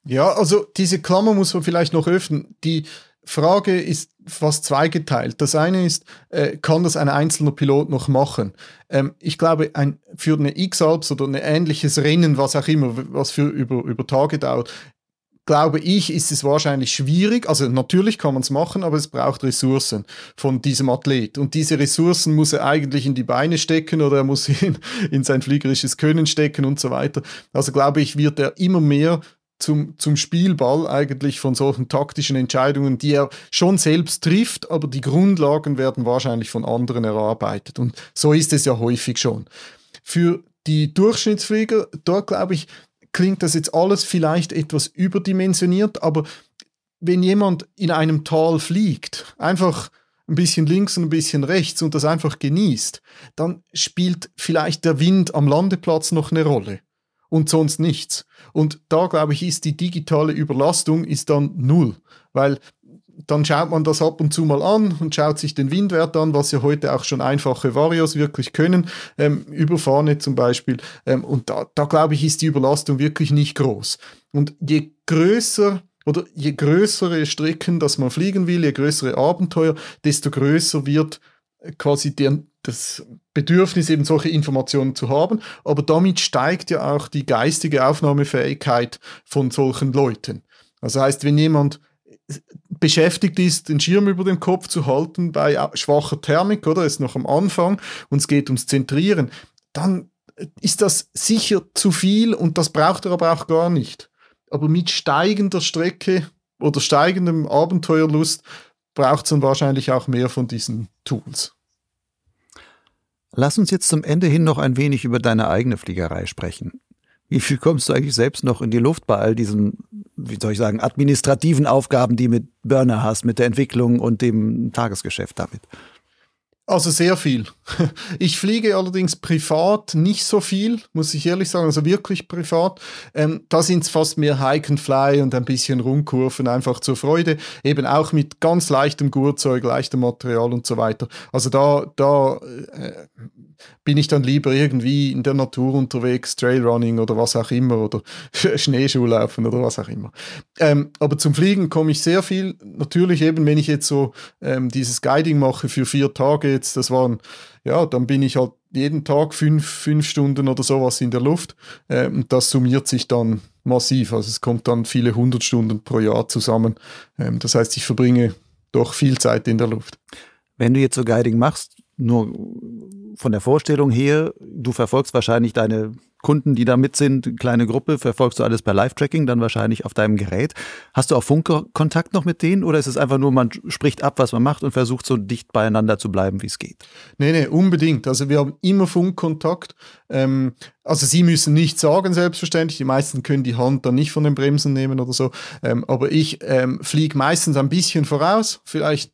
Ja, also diese Klammer muss man vielleicht noch öffnen. Die Frage ist fast zweigeteilt. Das eine ist, äh, kann das ein einzelner Pilot noch machen? Ähm, ich glaube, ein, für eine X-Alps oder ein ähnliches Rennen, was auch immer, was für über, über Tage dauert, glaube ich, ist es wahrscheinlich schwierig. Also natürlich kann man es machen, aber es braucht Ressourcen von diesem Athlet. Und diese Ressourcen muss er eigentlich in die Beine stecken oder er muss *laughs* in, in sein fliegerisches Können stecken und so weiter. Also glaube ich, wird er immer mehr zum, zum Spielball eigentlich von solchen taktischen Entscheidungen, die er schon selbst trifft, aber die Grundlagen werden wahrscheinlich von anderen erarbeitet. Und so ist es ja häufig schon. Für die Durchschnittsflieger, dort glaube ich, klingt das jetzt alles vielleicht etwas überdimensioniert, aber wenn jemand in einem Tal fliegt, einfach ein bisschen links und ein bisschen rechts und das einfach genießt, dann spielt vielleicht der Wind am Landeplatz noch eine Rolle und sonst nichts. Und da glaube ich, ist die digitale Überlastung ist dann null, weil dann schaut man das ab und zu mal an und schaut sich den Windwert an, was ja heute auch schon einfache Varios wirklich können, ähm, über Fahne zum Beispiel. Ähm, und da, da glaube ich, ist die Überlastung wirklich nicht groß. Und je größer oder je größere Strecken, dass man fliegen will, je größere Abenteuer, desto größer wird quasi der, das Bedürfnis, eben solche Informationen zu haben. Aber damit steigt ja auch die geistige Aufnahmefähigkeit von solchen Leuten. Das heißt, wenn jemand beschäftigt ist, den Schirm über dem Kopf zu halten bei schwacher Thermik, oder ist noch am Anfang und es geht ums Zentrieren, dann ist das sicher zu viel und das braucht er aber auch gar nicht. Aber mit steigender Strecke oder steigendem Abenteuerlust braucht es dann wahrscheinlich auch mehr von diesen Tools. Lass uns jetzt zum Ende hin noch ein wenig über deine eigene Fliegerei sprechen. Wie viel kommst du eigentlich selbst noch in die Luft bei all diesen, wie soll ich sagen, administrativen Aufgaben, die mit Burner hast, mit der Entwicklung und dem Tagesgeschäft damit? Also sehr viel. Ich fliege allerdings privat nicht so viel, muss ich ehrlich sagen, also wirklich privat. Ähm, da sind es fast mehr Hike and Fly und ein bisschen Rundkurven, einfach zur Freude. Eben auch mit ganz leichtem Gurtzeug, leichtem Material und so weiter. Also da, da äh, bin ich dann lieber irgendwie in der Natur unterwegs, Trailrunning oder was auch immer oder *laughs* Schneeschuhlaufen oder was auch immer. Ähm, aber zum Fliegen komme ich sehr viel. Natürlich eben, wenn ich jetzt so ähm, dieses Guiding mache für vier Tage jetzt, das waren, ja, dann bin ich halt jeden Tag fünf, fünf Stunden oder sowas in der Luft. Ähm, das summiert sich dann massiv. Also es kommt dann viele hundert Stunden pro Jahr zusammen. Ähm, das heißt, ich verbringe doch viel Zeit in der Luft. Wenn du jetzt so Guiding machst, nur von der Vorstellung her, du verfolgst wahrscheinlich deine Kunden, die da mit sind, kleine Gruppe, verfolgst du alles per Live-Tracking, dann wahrscheinlich auf deinem Gerät. Hast du auch Funkkontakt noch mit denen oder ist es einfach nur, man spricht ab, was man macht und versucht so dicht beieinander zu bleiben, wie es geht? Nee, nee, unbedingt. Also wir haben immer Funkkontakt. Ähm, also sie müssen nichts sagen, selbstverständlich. Die meisten können die Hand dann nicht von den Bremsen nehmen oder so. Ähm, aber ich ähm, fliege meistens ein bisschen voraus, vielleicht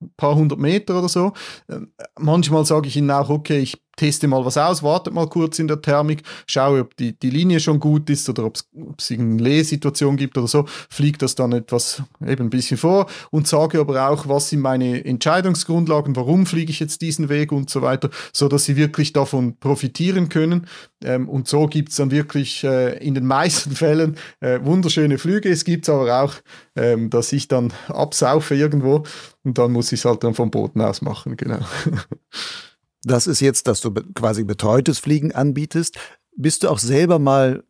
ein paar hundert Meter oder so. Ähm, manchmal sage ich ihnen auch, okay, ich teste mal was aus, wartet mal kurz in der Thermik, schaue, ob die, die Linie schon gut ist oder ob es irgendeine Lehsituation gibt oder so, fliege das dann etwas eben ein bisschen vor und sage aber auch, was sind meine Entscheidungsgrundlagen, warum fliege ich jetzt diesen Weg und so weiter, so dass sie wirklich davon profitieren können. Ähm, und so gibt es dann wirklich äh, in den meisten *laughs* Fällen äh, wunderschöne Flüge. Es gibt aber auch, ähm, dass ich dann absaufe irgendwo und dann muss ich es halt dann vom Boden aus machen, genau. *laughs* Das ist jetzt, dass du quasi betreutes Fliegen anbietest. Bist du auch selber mal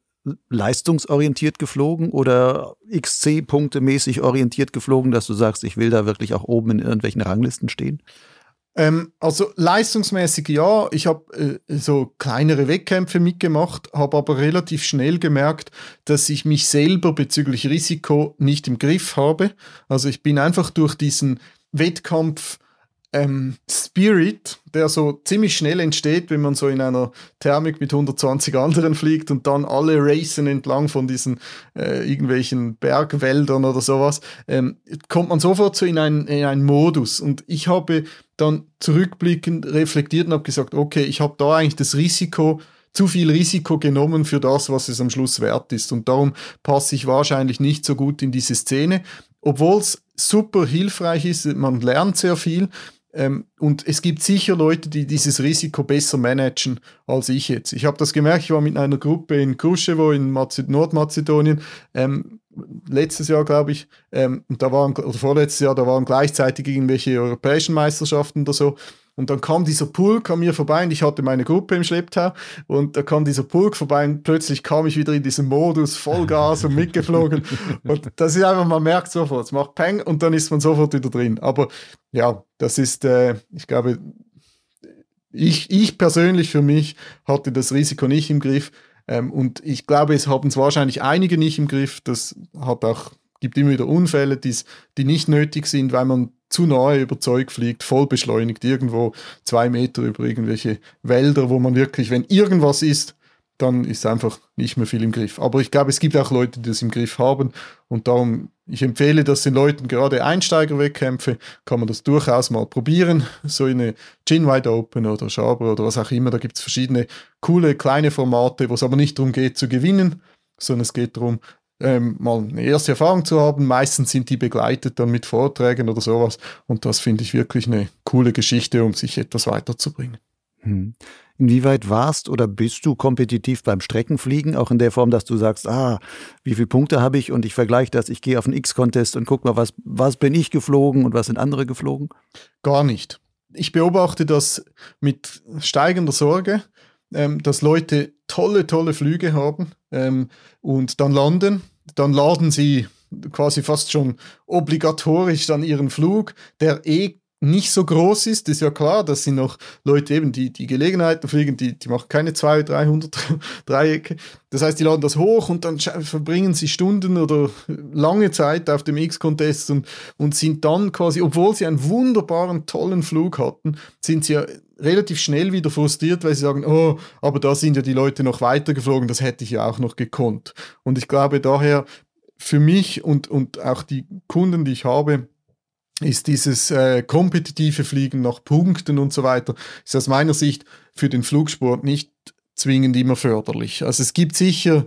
leistungsorientiert geflogen oder XC-Punkte mäßig orientiert geflogen, dass du sagst, ich will da wirklich auch oben in irgendwelchen Ranglisten stehen? Ähm, also leistungsmäßig ja, ich habe äh, so kleinere Wettkämpfe mitgemacht, habe aber relativ schnell gemerkt, dass ich mich selber bezüglich Risiko nicht im Griff habe. Also ich bin einfach durch diesen Wettkampf ähm, Spirit, der so ziemlich schnell entsteht, wenn man so in einer Thermik mit 120 anderen fliegt und dann alle racen entlang von diesen äh, irgendwelchen Bergwäldern oder sowas, ähm, kommt man sofort so in einen, in einen Modus. Und ich habe dann zurückblickend reflektiert und habe gesagt, okay, ich habe da eigentlich das Risiko, zu viel Risiko genommen für das, was es am Schluss wert ist. Und darum passe ich wahrscheinlich nicht so gut in diese Szene, obwohl es super hilfreich ist, man lernt sehr viel. Ähm, und es gibt sicher Leute, die dieses Risiko besser managen als ich jetzt. Ich habe das gemerkt, ich war mit einer Gruppe in Kruschewo in Nordmazedonien, ähm, letztes Jahr glaube ich, ähm, da waren, oder vorletztes Jahr, da waren gleichzeitig irgendwelche europäischen Meisterschaften oder so. Und dann kam dieser Pulk an mir vorbei und ich hatte meine Gruppe im Schlepptau und da kam dieser Pulk vorbei und plötzlich kam ich wieder in diesen Modus, Vollgas und mitgeflogen. *laughs* und das ist einfach, man merkt sofort, es macht Peng und dann ist man sofort wieder drin. Aber ja, das ist, äh, ich glaube, ich, ich persönlich für mich hatte das Risiko nicht im Griff. Ähm, und ich glaube, es haben es wahrscheinlich einige nicht im Griff. Das hat auch, gibt immer wieder Unfälle, die nicht nötig sind, weil man zu nahe über Zeug fliegt, voll beschleunigt, irgendwo zwei Meter über irgendwelche Wälder, wo man wirklich, wenn irgendwas ist, dann ist einfach nicht mehr viel im Griff. Aber ich glaube, es gibt auch Leute, die das im Griff haben und darum, ich empfehle das den Leuten, gerade Einsteigerwettkämpfe, kann man das durchaus mal probieren. So eine Gin Wide Open oder Schaber oder was auch immer, da gibt es verschiedene coole kleine Formate, wo es aber nicht darum geht zu gewinnen, sondern es geht darum, ähm, mal eine erste Erfahrung zu haben. Meistens sind die begleitet dann mit Vorträgen oder sowas und das finde ich wirklich eine coole Geschichte, um sich etwas weiterzubringen. Hm. Inwieweit warst oder bist du kompetitiv beim Streckenfliegen, auch in der Form, dass du sagst, ah, wie viele Punkte habe ich und ich vergleiche das, ich gehe auf einen X-Contest und guck mal, was, was bin ich geflogen und was sind andere geflogen? Gar nicht. Ich beobachte das mit steigender Sorge, ähm, dass Leute tolle, tolle Flüge haben ähm, und dann landen, dann laden sie quasi fast schon obligatorisch dann ihren Flug, der eh nicht so groß ist, ist ja klar, das sind noch Leute eben, die die Gelegenheiten fliegen, die, die machen keine 200, 300 *laughs* Dreiecke. Das heißt, die laden das hoch und dann verbringen sie Stunden oder lange Zeit auf dem X-Contest und, und sind dann quasi, obwohl sie einen wunderbaren, tollen Flug hatten, sind sie ja relativ schnell wieder frustriert, weil sie sagen, oh, aber da sind ja die Leute noch weitergeflogen, das hätte ich ja auch noch gekonnt. Und ich glaube daher, für mich und, und auch die Kunden, die ich habe, ist dieses äh, kompetitive Fliegen nach Punkten und so weiter, ist aus meiner Sicht für den Flugsport nicht zwingend immer förderlich. Also es gibt sicher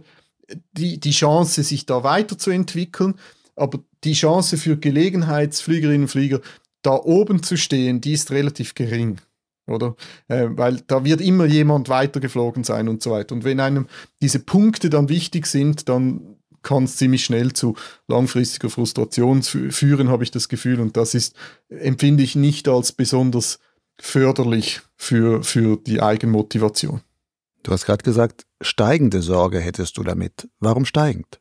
die, die Chance, sich da weiterzuentwickeln, aber die Chance für Gelegenheitsfliegerinnen und Flieger, da oben zu stehen, die ist relativ gering. Oder? Äh, weil da wird immer jemand weitergeflogen sein und so weiter. Und wenn einem diese Punkte dann wichtig sind, dann kann es ziemlich schnell zu langfristiger Frustration führen, habe ich das Gefühl. Und das ist, empfinde ich nicht als besonders förderlich für, für die Eigenmotivation. Du hast gerade gesagt, steigende Sorge hättest du damit. Warum steigend?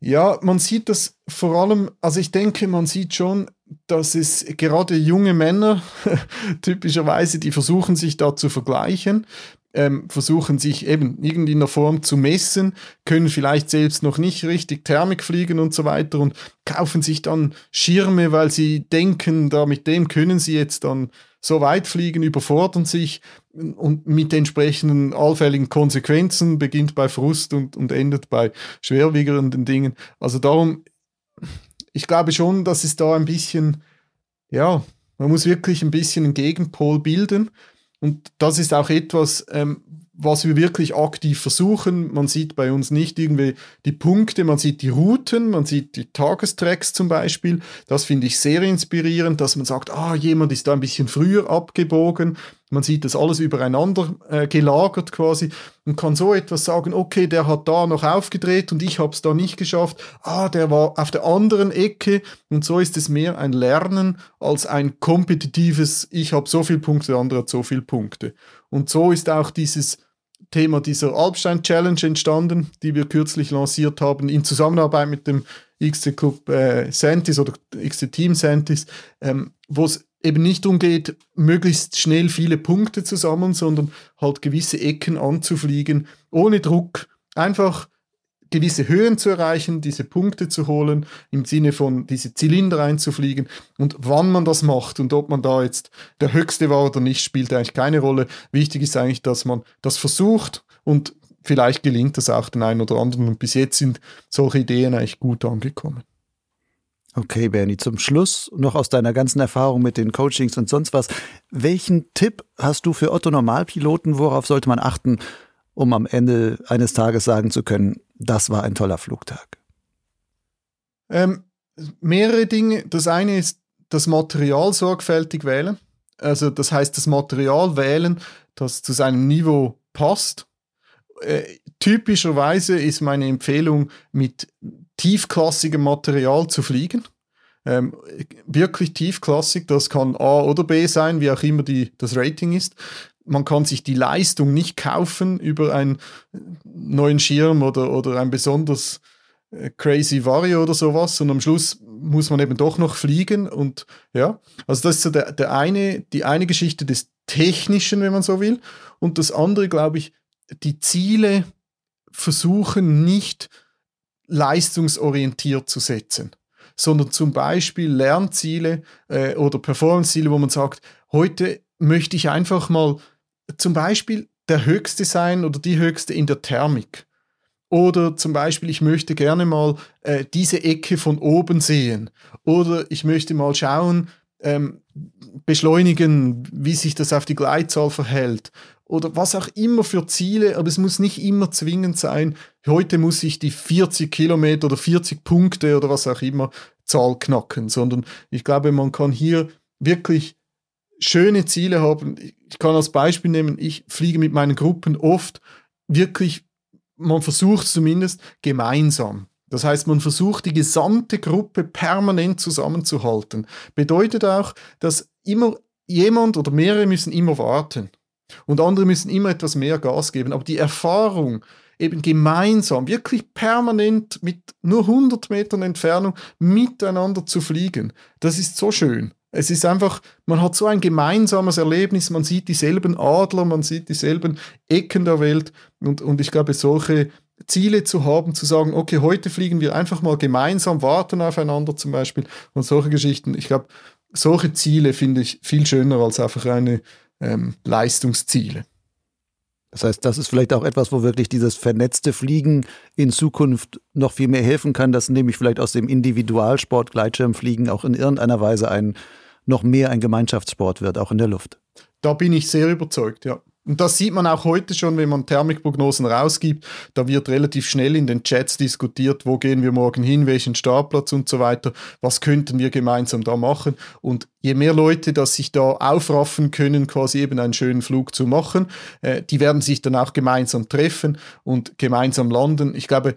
Ja, man sieht das vor allem, also ich denke, man sieht schon, dass es gerade junge Männer *laughs* typischerweise, die versuchen sich da zu vergleichen, ähm, versuchen sich eben irgendwie in der Form zu messen, können vielleicht selbst noch nicht richtig Thermik fliegen und so weiter und kaufen sich dann Schirme, weil sie denken, da mit dem können sie jetzt dann so weit fliegen, überfordern sich und mit entsprechenden allfälligen Konsequenzen beginnt bei Frust und, und endet bei schwerwiegenden Dingen. Also darum, ich glaube schon, dass es da ein bisschen, ja, man muss wirklich ein bisschen einen Gegenpol bilden und das ist auch etwas, ähm, was wir wirklich aktiv versuchen. Man sieht bei uns nicht irgendwie die Punkte, man sieht die Routen, man sieht die Tagestracks zum Beispiel. Das finde ich sehr inspirierend, dass man sagt, ah, jemand ist da ein bisschen früher abgebogen. Man sieht das alles übereinander äh, gelagert quasi und kann so etwas sagen, okay, der hat da noch aufgedreht und ich habe es da nicht geschafft. Ah, der war auf der anderen Ecke und so ist es mehr ein Lernen als ein kompetitives, ich habe so viele Punkte, der andere hat so viele Punkte. Und so ist auch dieses Thema dieser Alpstein Challenge entstanden, die wir kürzlich lanciert haben, in Zusammenarbeit mit dem XT Club äh, Santis oder XT Team Santis, ähm, wo es eben nicht umgeht, möglichst schnell viele Punkte zu sammeln, sondern halt gewisse Ecken anzufliegen, ohne Druck, einfach gewisse Höhen zu erreichen, diese Punkte zu holen, im Sinne von diese Zylinder einzufliegen. Und wann man das macht und ob man da jetzt der Höchste war oder nicht, spielt eigentlich keine Rolle. Wichtig ist eigentlich, dass man das versucht und vielleicht gelingt das auch den einen oder anderen. Und bis jetzt sind solche Ideen eigentlich gut angekommen. Okay, Bernie, zum Schluss noch aus deiner ganzen Erfahrung mit den Coachings und sonst was. Welchen Tipp hast du für Otto Normalpiloten? Worauf sollte man achten, um am Ende eines Tages sagen zu können, das war ein toller Flugtag? Ähm, mehrere Dinge. Das eine ist das Material sorgfältig wählen. Also das heißt, das Material wählen, das zu seinem Niveau passt. Äh, typischerweise ist meine Empfehlung, mit tiefklassigem Material zu fliegen. Ähm, wirklich tiefklassig, das kann A oder B sein, wie auch immer die, das Rating ist. Man kann sich die Leistung nicht kaufen über einen neuen Schirm oder, oder ein besonders äh, crazy Vario oder sowas und am Schluss muss man eben doch noch fliegen und ja, also das ist so der, der eine, die eine Geschichte des Technischen, wenn man so will. Und das andere, glaube ich, die Ziele versuchen nicht leistungsorientiert zu setzen, sondern zum Beispiel Lernziele äh, oder Performanceziele, wo man sagt, heute möchte ich einfach mal zum Beispiel der Höchste sein oder die Höchste in der Thermik. Oder zum Beispiel, ich möchte gerne mal äh, diese Ecke von oben sehen. Oder ich möchte mal schauen, ähm, beschleunigen, wie sich das auf die Gleitzahl verhält. Oder was auch immer für Ziele, aber es muss nicht immer zwingend sein, heute muss ich die 40 Kilometer oder 40 Punkte oder was auch immer Zahl knacken, sondern ich glaube, man kann hier wirklich schöne Ziele haben. Ich kann als Beispiel nehmen, ich fliege mit meinen Gruppen oft wirklich, man versucht zumindest gemeinsam. Das heißt, man versucht die gesamte Gruppe permanent zusammenzuhalten. Bedeutet auch, dass immer jemand oder mehrere müssen immer warten und andere müssen immer etwas mehr Gas geben. Aber die Erfahrung, eben gemeinsam, wirklich permanent mit nur 100 Metern Entfernung miteinander zu fliegen, das ist so schön. Es ist einfach, man hat so ein gemeinsames Erlebnis, man sieht dieselben Adler, man sieht dieselben Ecken der Welt und, und ich glaube, solche Ziele zu haben, zu sagen, okay, heute fliegen wir einfach mal gemeinsam, warten aufeinander zum Beispiel und solche Geschichten. Ich glaube, solche Ziele finde ich viel schöner als einfach eine ähm, Leistungsziele. Das heißt, das ist vielleicht auch etwas, wo wirklich dieses vernetzte Fliegen in Zukunft noch viel mehr helfen kann, dass nämlich vielleicht aus dem Individualsport Gleitschirmfliegen auch in irgendeiner Weise ein noch mehr ein Gemeinschaftssport wird, auch in der Luft. Da bin ich sehr überzeugt, ja. Und das sieht man auch heute schon, wenn man Thermikprognosen rausgibt. Da wird relativ schnell in den Chats diskutiert, wo gehen wir morgen hin, welchen Startplatz und so weiter. Was könnten wir gemeinsam da machen? Und je mehr Leute, dass sich da aufraffen können, quasi eben einen schönen Flug zu machen, äh, die werden sich dann auch gemeinsam treffen und gemeinsam landen. Ich glaube,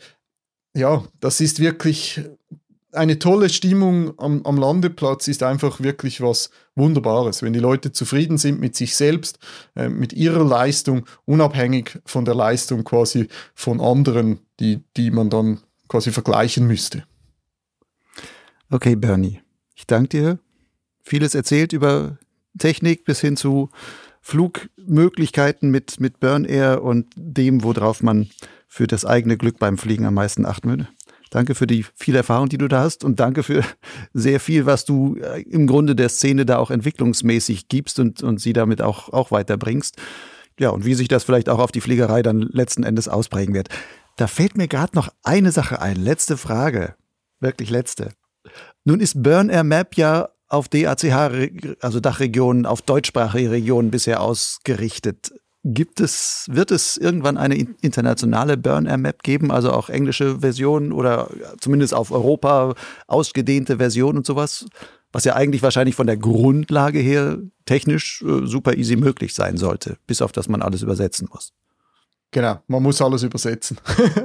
ja, das ist wirklich eine tolle Stimmung am, am, Landeplatz ist einfach wirklich was Wunderbares. Wenn die Leute zufrieden sind mit sich selbst, äh, mit ihrer Leistung, unabhängig von der Leistung quasi von anderen, die, die man dann quasi vergleichen müsste. Okay, Bernie, ich danke dir. Vieles erzählt über Technik bis hin zu Flugmöglichkeiten mit, mit Burn Air und dem, worauf man für das eigene Glück beim Fliegen am meisten achten würde. Danke für die viel Erfahrung, die du da hast und danke für sehr viel, was du äh, im Grunde der Szene da auch entwicklungsmäßig gibst und, und sie damit auch, auch weiterbringst. Ja, und wie sich das vielleicht auch auf die Fliegerei dann letzten Endes ausprägen wird. Da fällt mir gerade noch eine Sache ein. Letzte Frage. Wirklich letzte. Nun ist Burn Air Map ja auf DACH, also Dachregionen, auf deutschsprachige Regionen bisher ausgerichtet. Gibt es, wird es irgendwann eine internationale Burn-Air-Map geben, also auch englische Versionen oder zumindest auf Europa ausgedehnte Versionen und sowas? Was ja eigentlich wahrscheinlich von der Grundlage her technisch äh, super easy möglich sein sollte, bis auf das man alles übersetzen muss. Genau, man muss alles übersetzen.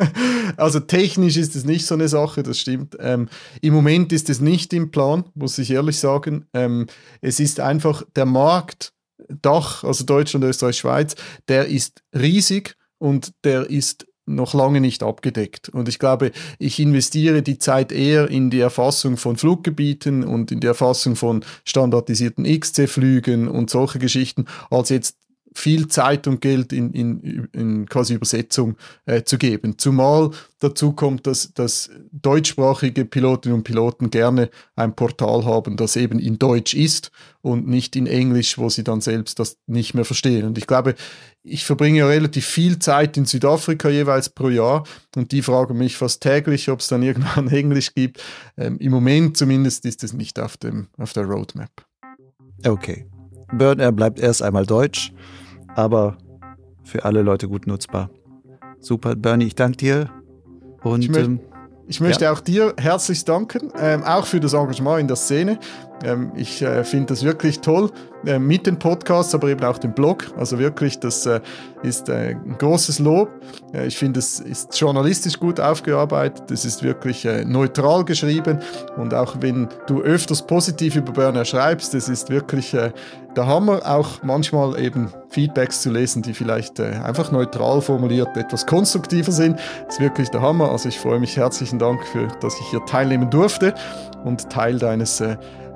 *laughs* also technisch ist es nicht so eine Sache, das stimmt. Ähm, Im Moment ist es nicht im Plan, muss ich ehrlich sagen. Ähm, es ist einfach der Markt Dach, also Deutschland, Österreich, Schweiz, der ist riesig und der ist noch lange nicht abgedeckt. Und ich glaube, ich investiere die Zeit eher in die Erfassung von Fluggebieten und in die Erfassung von standardisierten XC-Flügen und solche Geschichten, als jetzt viel Zeit und Geld in, in, in quasi Übersetzung äh, zu geben. Zumal dazu kommt, dass, dass deutschsprachige Pilotinnen und Piloten gerne ein Portal haben, das eben in Deutsch ist und nicht in Englisch, wo sie dann selbst das nicht mehr verstehen. Und ich glaube, ich verbringe relativ viel Zeit in Südafrika jeweils pro Jahr und die fragen mich fast täglich, ob es dann irgendwann *laughs* Englisch gibt. Ähm, Im Moment zumindest ist es nicht auf, dem, auf der Roadmap. Okay. Burn Air bleibt erst einmal deutsch aber für alle Leute gut nutzbar. Super, Bernie, ich danke dir. Und ich, möcht, ähm, ich möchte ja. auch dir herzlich danken, ähm, auch für das Engagement in der Szene. Ähm, ich äh, finde das wirklich toll äh, mit den Podcasts, aber eben auch dem Blog. Also wirklich, das äh, ist äh, ein großes Lob. Äh, ich finde, es ist journalistisch gut aufgearbeitet. Es ist wirklich äh, neutral geschrieben. Und auch wenn du öfters positiv über Burner schreibst, es ist wirklich der Hammer, auch manchmal eben Feedbacks zu lesen, die vielleicht einfach neutral formuliert etwas konstruktiver sind. Das ist wirklich der Hammer. Also ich freue mich herzlichen Dank für, dass ich hier teilnehmen durfte und Teil deines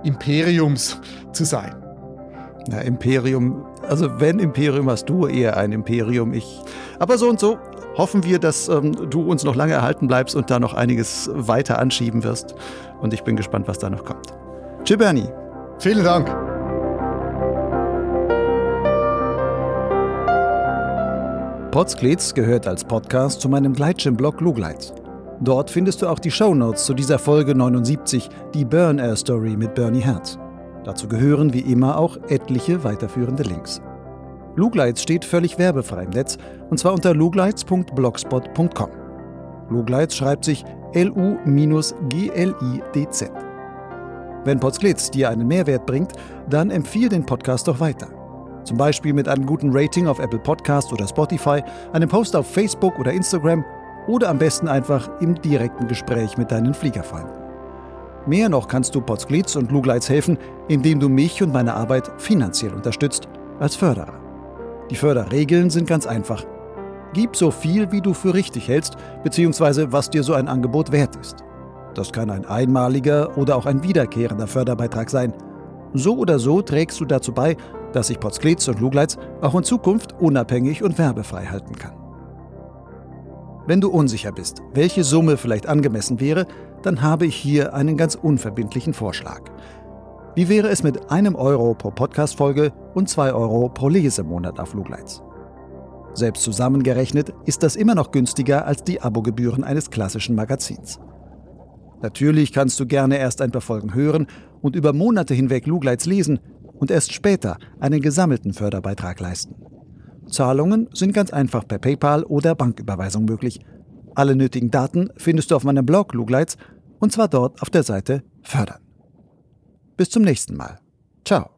Imperiums zu sein. Na, Imperium, also wenn Imperium hast du eher ein Imperium, ich. Aber so und so hoffen wir, dass ähm, du uns noch lange erhalten bleibst und da noch einiges weiter anschieben wirst. Und ich bin gespannt, was da noch kommt. Tschüss, Bernie. Vielen Dank. Potsglitz gehört als Podcast zu meinem Gleitschirmblog Lugleitz. Dort findest du auch die Shownotes zu dieser Folge 79, die Burn Air Story mit Bernie Herz. Dazu gehören wie immer auch etliche weiterführende Links. Lugleitz steht völlig werbefrei im Netz und zwar unter lugleitz.blogspot.com. Lugleitz schreibt sich L-U-G-L-I-D-Z. Wenn Potsglitz dir einen Mehrwert bringt, dann empfiehl den Podcast doch weiter. Zum Beispiel mit einem guten Rating auf Apple Podcast oder Spotify, einem Post auf Facebook oder Instagram oder am besten einfach im direkten Gespräch mit deinen Fliegerfreunden. Mehr noch kannst du Potsglitz und Lugleitz helfen, indem du mich und meine Arbeit finanziell unterstützt als Förderer. Die Förderregeln sind ganz einfach. Gib so viel, wie du für richtig hältst, beziehungsweise was dir so ein Angebot wert ist. Das kann ein einmaliger oder auch ein wiederkehrender Förderbeitrag sein. So oder so trägst du dazu bei, dass sich Potsglitz und Lugleitz auch in Zukunft unabhängig und werbefrei halten kann. Wenn du unsicher bist, welche Summe vielleicht angemessen wäre, dann habe ich hier einen ganz unverbindlichen Vorschlag. Wie wäre es mit einem Euro pro Podcast-Folge und zwei Euro pro Lesemonat auf Lugleitz? Selbst zusammengerechnet ist das immer noch günstiger als die Abogebühren eines klassischen Magazins. Natürlich kannst du gerne erst ein paar Folgen hören und über Monate hinweg Lugleitz lesen und erst später einen gesammelten Förderbeitrag leisten. Zahlungen sind ganz einfach per PayPal oder Banküberweisung möglich. Alle nötigen Daten findest du auf meinem Blog Lugleitz und zwar dort auf der Seite Fördern. Bis zum nächsten Mal. Ciao.